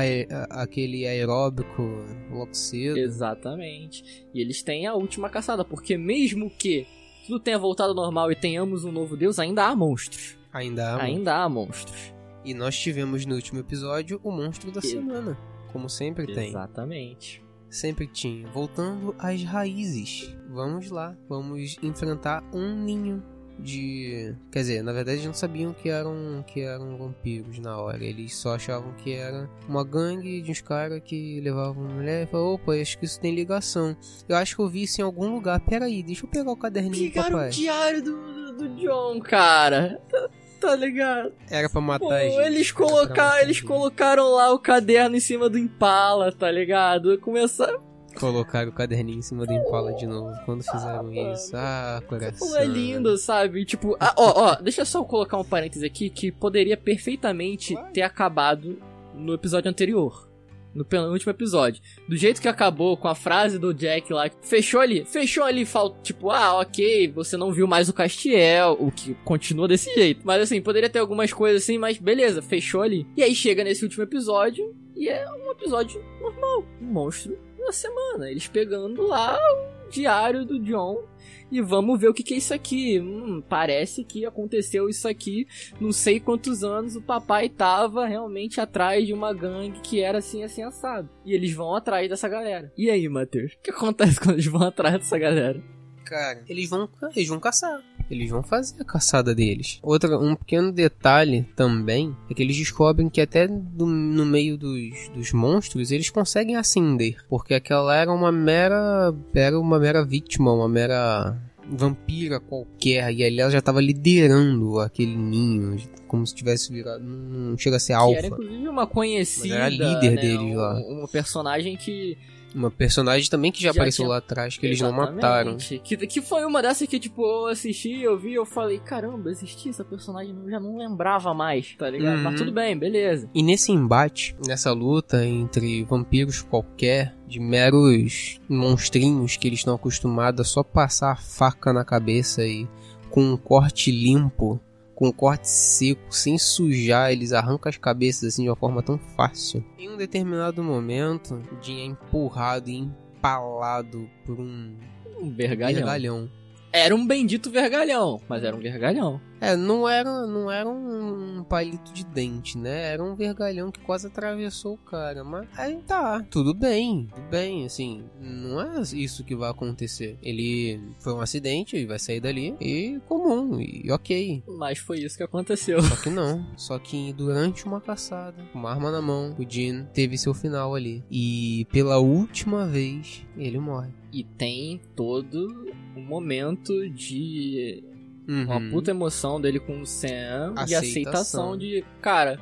aquele aeróbico logo cedo. Exatamente. E eles têm a última caçada, porque mesmo que tudo tenha voltado ao normal e tenhamos um novo deus, ainda há monstros. Ainda há. ainda há monstros. E nós tivemos no último episódio o monstro da semana. Como sempre tem. Exatamente. Sempre tinha. Voltando às raízes. Vamos lá. Vamos enfrentar um ninho de. Quer dizer, na verdade eles não sabiam que eram, que eram vampiros na hora. Eles só achavam que era uma gangue de uns caras que levavam mulher e falaram: opa, acho que isso tem ligação. Eu acho que eu vi isso em algum lugar. Peraí, deixa eu pegar o caderninho do Pegaram papai. o diário do, do John, cara. Tá, tá ligado? Era pra matar Pô, a gente. eles, colocar, matar eles gente. colocaram lá o caderno em cima do Impala, tá ligado? Começaram. Colocaram o caderninho em cima do Impala de novo. Quando fizeram isso. Ah, coração. É lindo, sabe? Tipo, ah, ó, ó, deixa eu só colocar um parêntese aqui que poderia perfeitamente ter acabado no episódio anterior. No penúltimo episódio. Do jeito que acabou, com a frase do Jack lá, fechou ali, fechou ali, fal- tipo, ah, ok, você não viu mais o Castiel, o que continua desse jeito. Mas assim, poderia ter algumas coisas assim, mas beleza, fechou ali. E aí chega nesse último episódio, e é um episódio normal, um monstro da semana. Eles pegando lá o diário do John e vamos ver o que, que é isso aqui. Hum, parece que aconteceu isso aqui. Não sei quantos anos o papai tava realmente atrás de uma gangue que era assim, assim, assado. E eles vão atrás dessa galera. E aí, Matheus? O que acontece quando eles vão atrás dessa galera? Cara, eles vão, eles vão caçar. Eles vão fazer a caçada deles. Outra, um pequeno detalhe também é que eles descobrem que até do- no meio dos, dos monstros eles conseguem ascender, porque aquela era uma mera era uma mera vítima, uma mera vampira qualquer e ali ela já tava liderando aquele ninho, como se tivesse virado, não chega a ser Que era alfa. inclusive uma conhecida. Mas era líder né, deles lá. Um, um personagem que. Uma personagem também que já, Já apareceu tinha- lá atrás que eles não Exatamente. mataram. Que, que foi uma dessas que, tipo, eu assisti, eu vi, eu falei, caramba, existia essa personagem, eu já não lembrava mais, tá ligado? Uhum. Mas tudo bem, beleza. E nesse embate, nessa luta entre vampiros qualquer, de meros monstrinhos que eles estão acostumados a só passar a faca na cabeça e com um corte limpo, com um corte seco, sem sujar, eles arrancam as cabeças assim de uma forma tão fácil. Em um determinado momento, o Jin é empurrado e empalado por um Um vergalhão. vergalhão. Era um bendito vergalhão, mas era um vergalhão. É, não era, não era um palito de dente, né? Era um vergalhão que quase atravessou o cara. Mas aí tá, tudo bem, tudo bem, assim, não é isso que vai acontecer. Ele foi um acidente, ele vai sair dali e comum, e ok. Mas foi isso que aconteceu. Só que não, só que durante uma caçada, com uma arma na mão, o Jean teve seu final ali. E pela última vez, ele morre. E tem todo um momento de uma Uhum. puta emoção dele com o Sam e Aceitação. aceitação de, cara,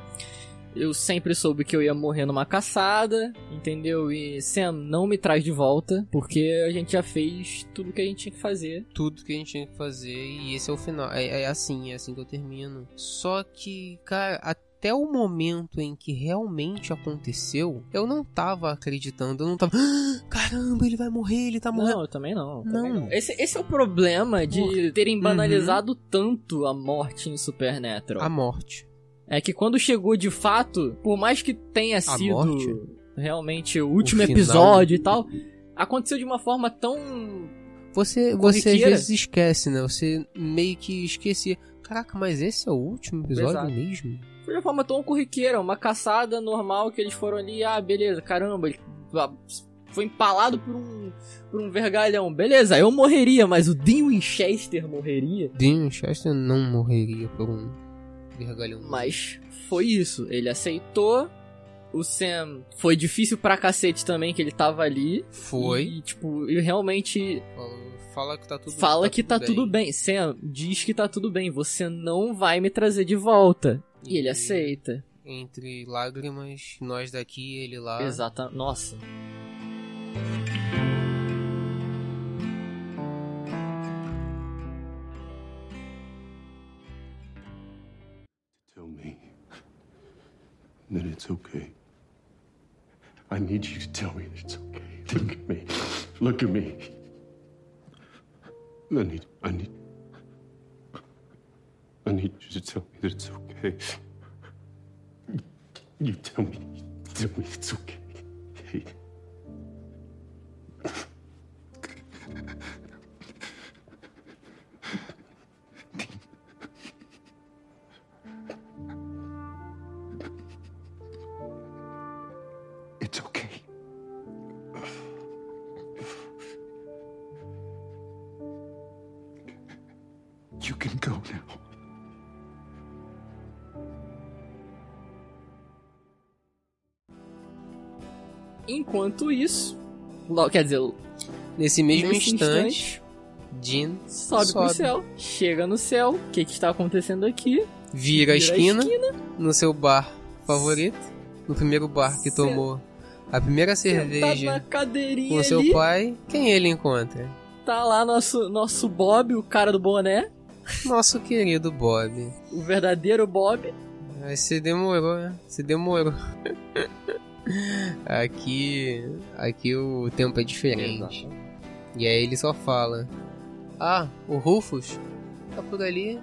eu sempre soube que eu ia morrer numa caçada, entendeu? E Sam, não me traz de volta, porque a gente já fez tudo que a gente tinha que fazer. tudo que a gente tinha que fazer e esse é o final. É, é assim, é assim que eu termino. Só que, cara, até o momento em que realmente aconteceu, eu não tava acreditando, eu não tava. "Ah, Caramba, ele vai morrer, ele tá morrendo. Não, eu também não. Não. também não. Esse, esse é o problema de terem banalizado tanto a morte em Supernatural. A morte. É que quando chegou de fato, por mais que tenha sido morte? realmente o último final. episódio e tal, aconteceu de uma forma tão. Você, você às vezes esquece, né? Você meio que esquecia. Caraca, mas esse é o último episódio Exato. mesmo? Foi de uma forma tão corriqueira, uma caçada normal que eles foram ali, ah, beleza, caramba, ele foi empalado por um, por um vergalhão. Beleza, eu morreria, mas o Dean Winchester morreria. Dean Chester não morreria por um vergalhão. Mas foi isso, ele aceitou. O Sam foi difícil pra cacete também que ele tava ali. Foi. E, tipo, e realmente Fala- Fala que tá tudo fala que tá tudo bem. Sam, diz que tá tudo bem. Você não vai me trazer de volta. E ele E- aceita. Entre lágrimas, nós daqui, ele lá. Exata. Nossa. Tell me that it's okay. I need you to tell me that it's okay. Look at me. Look at me. I need, I need, I need you to tell me that it's okay. You tell me, tell me it's okay. Quer dizer, Nesse mesmo nesse instante, Jean sobe, Sobe. pro céu. Chega no céu. O que que está acontecendo aqui? vira Vira a a esquina, no seu bar favorito, no primeiro bar que tomou a primeira cerveja com seu ali. pai. Quem ele encontra? Tá lá nosso, nosso Bob, o cara do boné. Nosso querido Bob. O verdadeiro Bob. Aí você demorou, né? Você demorou. aqui, aqui o tempo é diferente. E aí ele só fala: Ah, o Rufus tá por ali.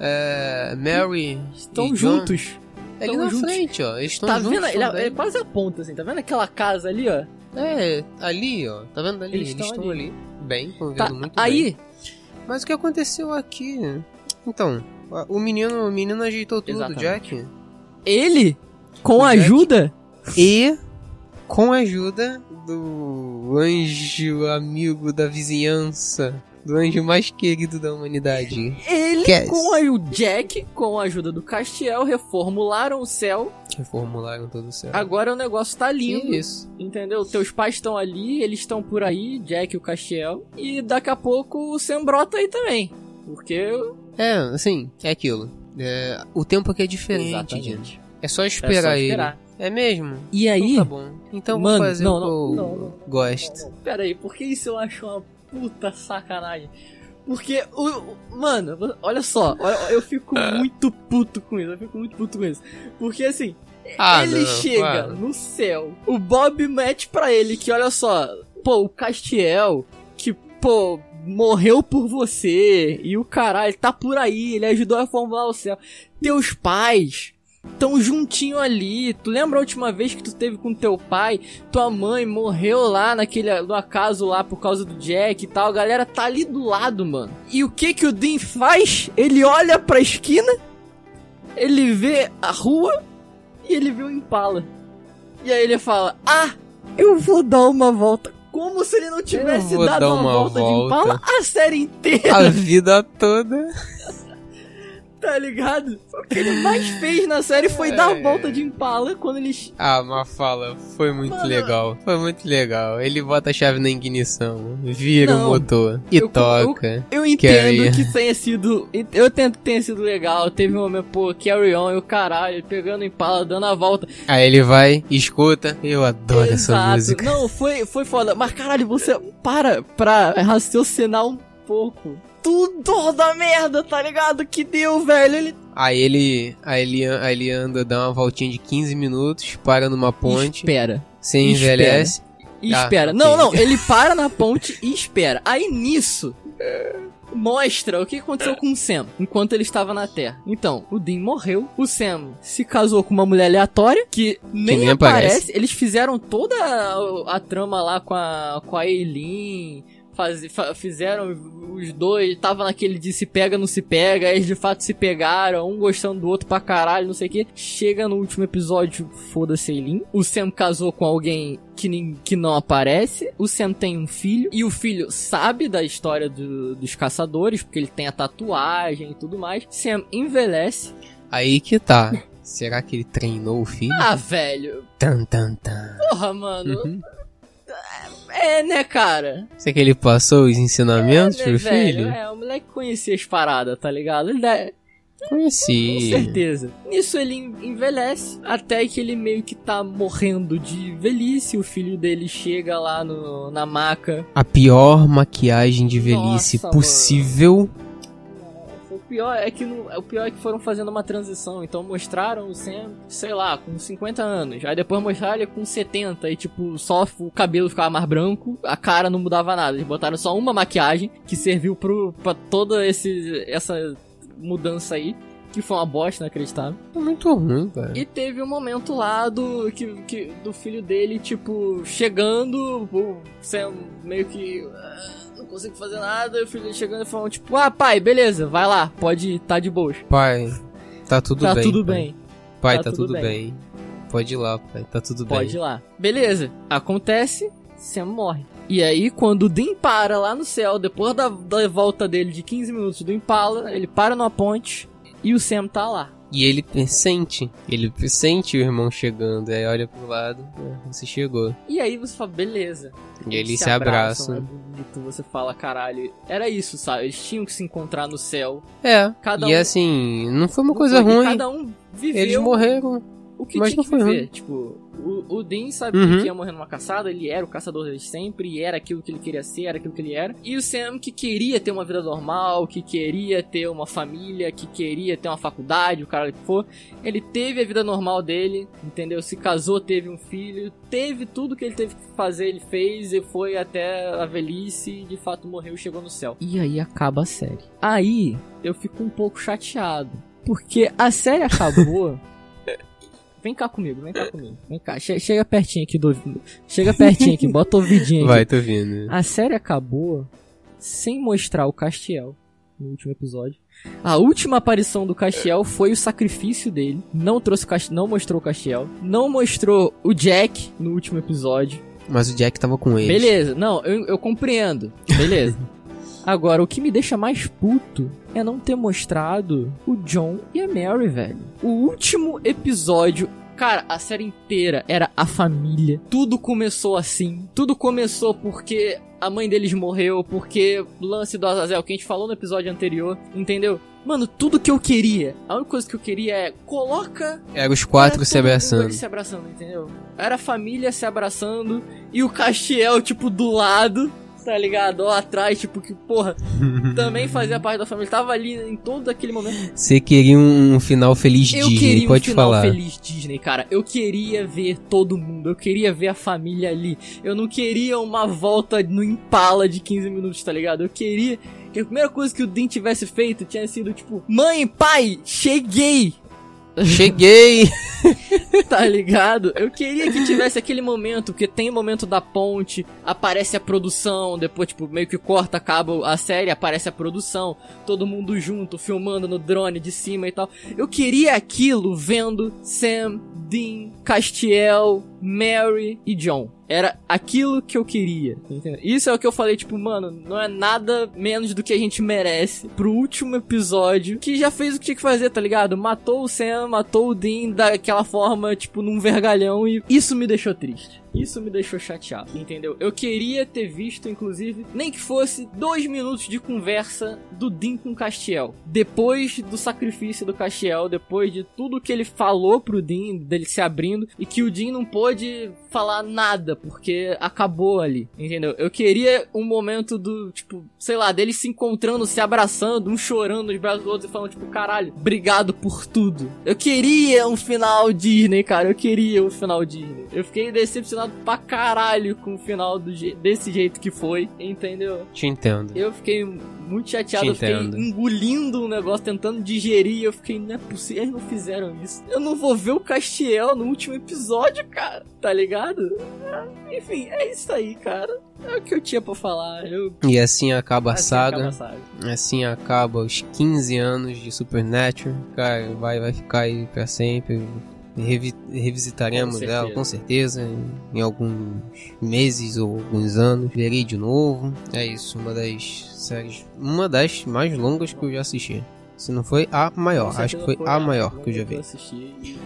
É, Mary Estão juntos. Ali tão na juntos. frente, ó. Eles estão Tá juntos vendo? Ele, também. ele quase aponta assim, tá vendo aquela casa ali, ó? É, ali, ó. Tá vendo ali? Eles Eles, estão ali. ali. Bem, estão vendo Tá, muito aí, bem. Mas o que aconteceu aqui? Então, o menino, o menino ajeitou tudo, Exatamente. Jack. ele, com ajuda, E com a ajuda do anjo amigo da vizinhança, do anjo mais querido da humanidade. Ele, Cass. com a, o Jack, com a ajuda do Castiel, reformularam o céu. Reformularam todo o céu. Agora o negócio tá lindo. Isso? Entendeu? Teus pais estão ali, eles estão por aí, Jack e o Castiel. E daqui a pouco o Sam brota aí também. Porque. É, assim, é aquilo. É, o tempo aqui é diferente, Exatamente. gente. É só esperar, esperar. ele. É mesmo? E aí. Então tá bom. Então Mano, vou fazer não, o que não, eu não, gosto. Pera aí, porque isso eu acho uma puta sacanagem. Porque, o, o- mano, olha só, olha, eu fico muito puto com isso, eu fico muito puto com isso. Porque assim, Ah, ele não, chega para. no céu, o Bob mete pra ele que, olha só, pô, o Castiel, que, pô, morreu por você, e o caralho tá por aí, ele ajudou a formular o céu. Teus pais tão juntinho ali. Tu lembra a última vez que tu teve com teu pai? Tua mãe morreu lá naquele no acaso lá por causa do Jack e tal. A galera tá ali do lado, mano. E o que que o Dean faz? Ele olha pra esquina, ele vê a rua e ele vê o Impala. E aí ele fala: "Ah, eu vou dar uma volta." Como se ele não tivesse dado uma, uma volta, de volta. Impala a série inteira. A vida toda. Tá ligado? O que ele mais fez na série foi dar a É. volta de Impala quando eles. Ah, mas fala, foi muito Mano. legal. Foi muito legal. Ele bota a chave na ignição, vira Não. o motor e Eu- toca. Eu entendo Carry. que tenha sido. Eu tento que tenha sido legal. Teve um momento, pô, Carry On e o caralho, pegando Impala, dando a volta. Aí ele vai, escuta. Eu adoro essa Exato. música. Não, foi, foi foda. Mas caralho, você para pra raciocinar um pouco. Tudo da merda, tá ligado? Que deu, velho. Ele Aí ele, aí ele, aí ele anda, dá uma voltinha de 15 minutos, para numa ponte, espera. sem espera. envelhece. E Ah, espera. Não, não, ele para na ponte e espera. Aí nisso. Mostra o que aconteceu com o Sam enquanto ele estava na Terra. Então, o Dean morreu, o Sam se casou com uma mulher aleatória que nem, nem aparece. aparece. Eles fizeram toda a, a trama lá com a, com a Eileen. Faz, fa- fizeram os dois, tava naquele de se pega, não se pega, aí eles de fato se pegaram, um gostando do outro pra caralho, não sei o que. Chega no último episódio, foda-se Eileen. O Sam casou com alguém que, nin- que não aparece. O Sam tem um filho, e o filho sabe da história do- dos caçadores, porque ele tem a tatuagem e tudo mais. Sam envelhece. Aí que tá. Será que ele treinou o filho? Ah, velho, Tan, tan, tan. porra, mano. Uhum. É, né, cara? Será que ele passou os ensinamentos é, né, pro velho? filho? É, o moleque conhecia as paradas, tá ligado? Ele deve- Com Conheci. certeza. Nisso ele en- envelhece, até que ele meio que tá morrendo de velhice. O filho dele chega lá no, na maca. A pior maquiagem de velhice Nossa, possível. O pior é que no- o pior é que foram fazendo uma transição. Então mostraram o Sam, sei lá, com 50 anos. Aí depois mostraram ele com 70 e tipo, só o cabelo ficava mais branco, a cara não mudava nada. Eles botaram só uma maquiagem que serviu pro, pra toda esse, essa mudança aí. Que foi uma bosta inacreditável. É muito ruim, cara. E teve um momento lá do, que, que- do filho dele, tipo, chegando, o Sam meio que. "Ah, não consigo fazer nada, e o filho dele chegando e falando, tipo, ah, pai, beleza, vai lá, pode tá de boa. Pai, tá tudo tá bem. tudo pai. bem, Pai, Tá tá, tudo tudo bem. bem. Pode ir lá, pai. Tá tudo pode ir bem. lá. Beleza, acontece, Sam morre. E aí, quando o Dean para lá no céu, depois da, da volta dele de 15 minutos do Impala, ele para numa ponte e o Sam tá lá. E ele sente, ele sente o irmão chegando, aí olha pro lado, "Ah, você chegou. E aí você fala, beleza. E eles se abraçam. É bonito, você fala, caralho. Era isso, sabe? Eles tinham que se encontrar no céu. É, Cada e um- assim, não foi uma Não coisa foi- ruim. Cada um viveu Eles morreram. o que mas tinha não que foi viver. ruim. Tipo, o, o Dean sabia Uhum. que ia morrer numa caçada, ele era o caçador desde sempre, e era aquilo que ele queria ser, era aquilo que ele era. E o Sam que queria ter uma vida normal, que queria ter uma família, que queria ter uma faculdade, o cara que for. Ele teve a vida normal dele, entendeu? Se casou, teve um filho, teve tudo que ele teve que fazer, ele fez, e foi até a velhice, e de fato morreu e chegou no céu. E aí acaba a série. Aí eu fico um pouco chateado. Porque a série acabou. Vem cá comigo, vem cá comigo. Vem cá, che- chega pertinho aqui do. Chega pertinho aqui, bota o ouvidinho aqui. Vai, tô vindo. A série acabou sem mostrar o Castiel no último episódio. A última aparição do Castiel foi o sacrifício dele. Não trouxe o Cast... não mostrou o Castiel. Não mostrou o Jack no último episódio. Mas o Jack tava com ele. Beleza, não, eu, eu compreendo. Beleza. Agora, o que me deixa mais puto é não ter mostrado o John e a Mary, velho. O último episódio Cara, a série inteira era a família. Tudo começou assim. Tudo começou porque a mãe deles morreu, porque o lance do Azazel, que a gente falou no episódio anterior, entendeu? Mano, tudo que eu queria, a única coisa que eu queria é coloca. Era os quatro era se abraçando. se abraçando, entendeu? Era a família se abraçando e o Castiel, tipo, do lado, tá ligado? Ó, atrás, tipo, que, porra, também fazia parte da família. Tava ali em todo aquele momento. Você queria um, um final feliz Eu Disney, queria pode um final falar. feliz Disney, cara. Eu queria ver todo mundo. Eu queria ver a família ali. Eu não queria uma volta no Impala de 15 minutos, tá ligado? Eu queria que a primeira coisa que o Dean tivesse feito tinha sido tipo: Mãe, pai, cheguei! Cheguei! tá ligado? Eu queria que tivesse aquele momento, porque tem o momento da ponte, aparece a produção, depois, tipo, meio que corta, acaba a série, aparece a produção, todo mundo junto, filmando no drone de cima e tal. Eu queria aquilo vendo Sam, Dean, Castiel, Mary e John. Era aquilo que eu queria, entendeu? Isso é o que eu falei, tipo, mano, não é nada menos do que a gente merece pro último episódio, que já fez o que tinha que fazer, tá ligado? Matou o Sam, matou o Dean daquela forma, tipo, num vergalhão, e isso me deixou triste. Isso me deixou chateado, entendeu? Eu queria ter visto, inclusive, nem que fosse dois minutos de conversa do Dean com Castiel. Depois do sacrifício do Castiel, depois de tudo que ele falou pro Dean, dele se abrindo, e que o Dean não pôde falar nada, porque acabou ali, entendeu? Eu queria um momento do, tipo, sei lá, deles se encontrando, se abraçando, um chorando nos braços do outro e falando, tipo, caralho, obrigado por tudo. Eu queria um final Disney, cara, eu queria um final Disney. Eu fiquei decepcionado pra caralho com o final do je desse jeito que foi, entendeu? Te entendo. Eu fiquei muito chateado, eu fiquei engolindo o negócio, tentando digerir, eu fiquei, não é possível, eles não fizeram isso. Eu não vou ver o Castiel no último episódio, cara, tá ligado? Ah, Enfim, é isso aí, cara. É o que eu tinha pra falar. Eu E assim acaba a assim saga. acaba a saga. Assim acaba os 15 anos de Supernatural. Cara, vai, vai ficar aí pra sempre. Revi- revisitaremos Com ela com certeza em, em alguns meses ou alguns anos. Verei de novo. É isso, uma das séries, uma das mais longas que eu já assisti. Se não foi a maior, acho que foi a maior que eu já vi. e,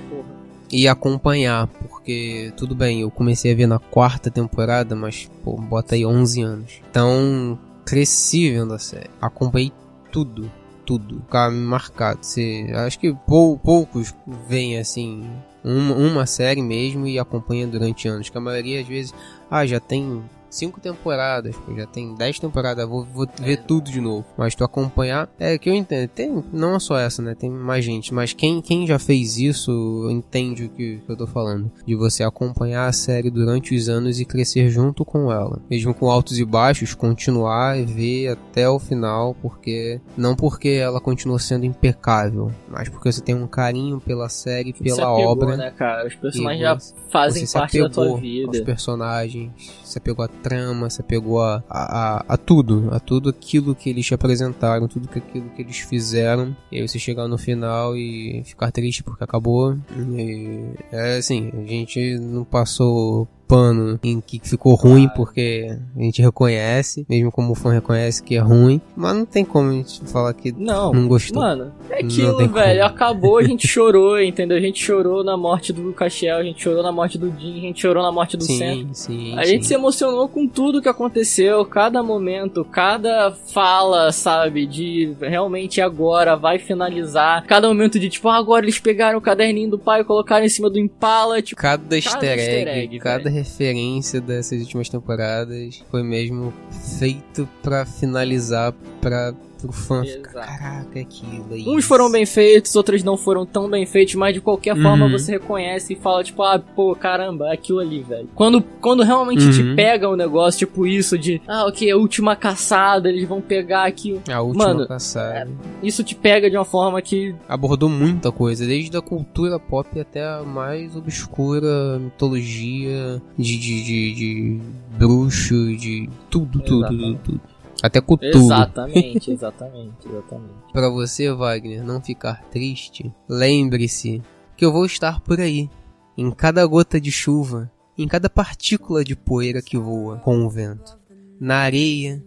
E acompanhar, porque tudo bem, eu comecei a ver na quarta temporada, mas pô, bota aí 11 anos. Então, cresci vendo a série. Acompanhei tudo, tudo. Ficava marcado. Você, acho que pou, poucos veem assim uma, uma série mesmo e acompanham durante anos. Que a maioria às vezes, ah, já tem cinco temporadas, pô, já tem dez temporadas, vou, vou ver tudo de novo. Mas tu acompanhar, é que eu entendo, tem não é só essa, né? Tem mais gente, mas quem, quem já fez isso entende o que, que eu tô falando. De você acompanhar a série durante os anos e crescer junto com ela. Mesmo com altos e baixos, continuar e ver até o final, porque não porque ela continua sendo impecável, mas porque você tem um carinho pela série, se pela apegou, obra. né, cara? Os personagens já você- fazem você parte da tua vida. aos personagens, se apegou à trama, apegou a, a, a, a tudo, a tudo aquilo que eles te apresentaram, tudo que aquilo que eles fizeram. E aí você chegar no final e ficar triste porque acabou. E é assim, a gente não passou pano em que ficou ruim porque a gente reconhece, mesmo como o fã reconhece que é ruim, mas não tem como a gente falar que Não, não gostou. Mano, é aquilo, velho. como. Acabou, a gente chorou, entendeu? A gente chorou na morte do Castiel, a gente chorou na morte do Dean, a gente chorou na morte do Sam. sim, sim, A sim. gente se emocionou com tudo que aconteceu, cada momento, cada fala, sabe, de realmente agora vai finalizar. Cada momento de tipo, ah, agora eles pegaram o caderninho do pai e colocaram em cima do Impala, tipo, Cada easter egg, easter egg, cada referência dessas últimas temporadas. Foi mesmo feito pra finalizar pra, pro fã Exato. caraca, aquilo aí. Uns foram bem feitos, outros não foram tão bem feitos, mas de qualquer forma Uhum. você reconhece e fala, tipo, ah, pô, caramba, é aquilo ali, velho. Quando, quando realmente te Uhum. pega o negócio, tipo isso de, ah, ok, a última caçada, eles vão pegar aqui. A última Mano, passada. Isso te pega de uma forma que Abordou muita coisa, desde a cultura pop até a mais obscura mitologia de, de, de, de bruxo, de tudo, tudo, tudo, tudo até Cthulhu. Exatamente, exatamente, exatamente. Para você, Wagner, não ficar triste, lembre-se que eu vou estar por aí, em cada gota de chuva, em cada partícula de poeira que voa com o vento, na areia,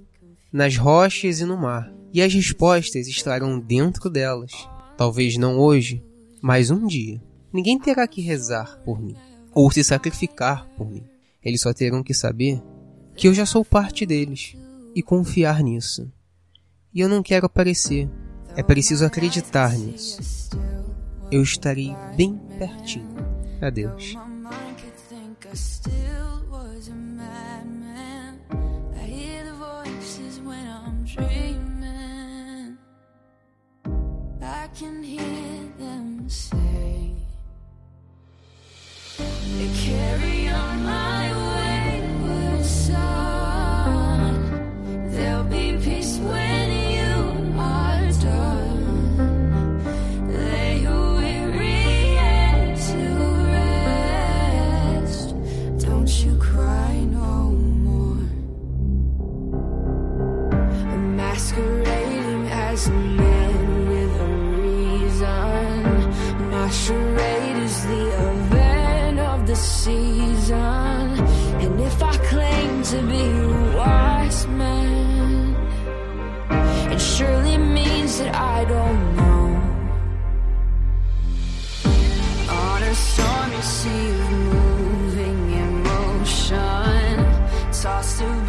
nas rochas e no mar. E as respostas estarão dentro delas. Talvez não hoje, mas um dia. Ninguém terá que rezar por mim ou se sacrificar por mim. Eles só terão que saber que eu já sou parte deles e confiar nisso. E eu não quero aparecer, é preciso acreditar nisso. Eu estarei bem pertinho. Adeus. that I don't know. On a stormy sea of moving emotion, tossed about.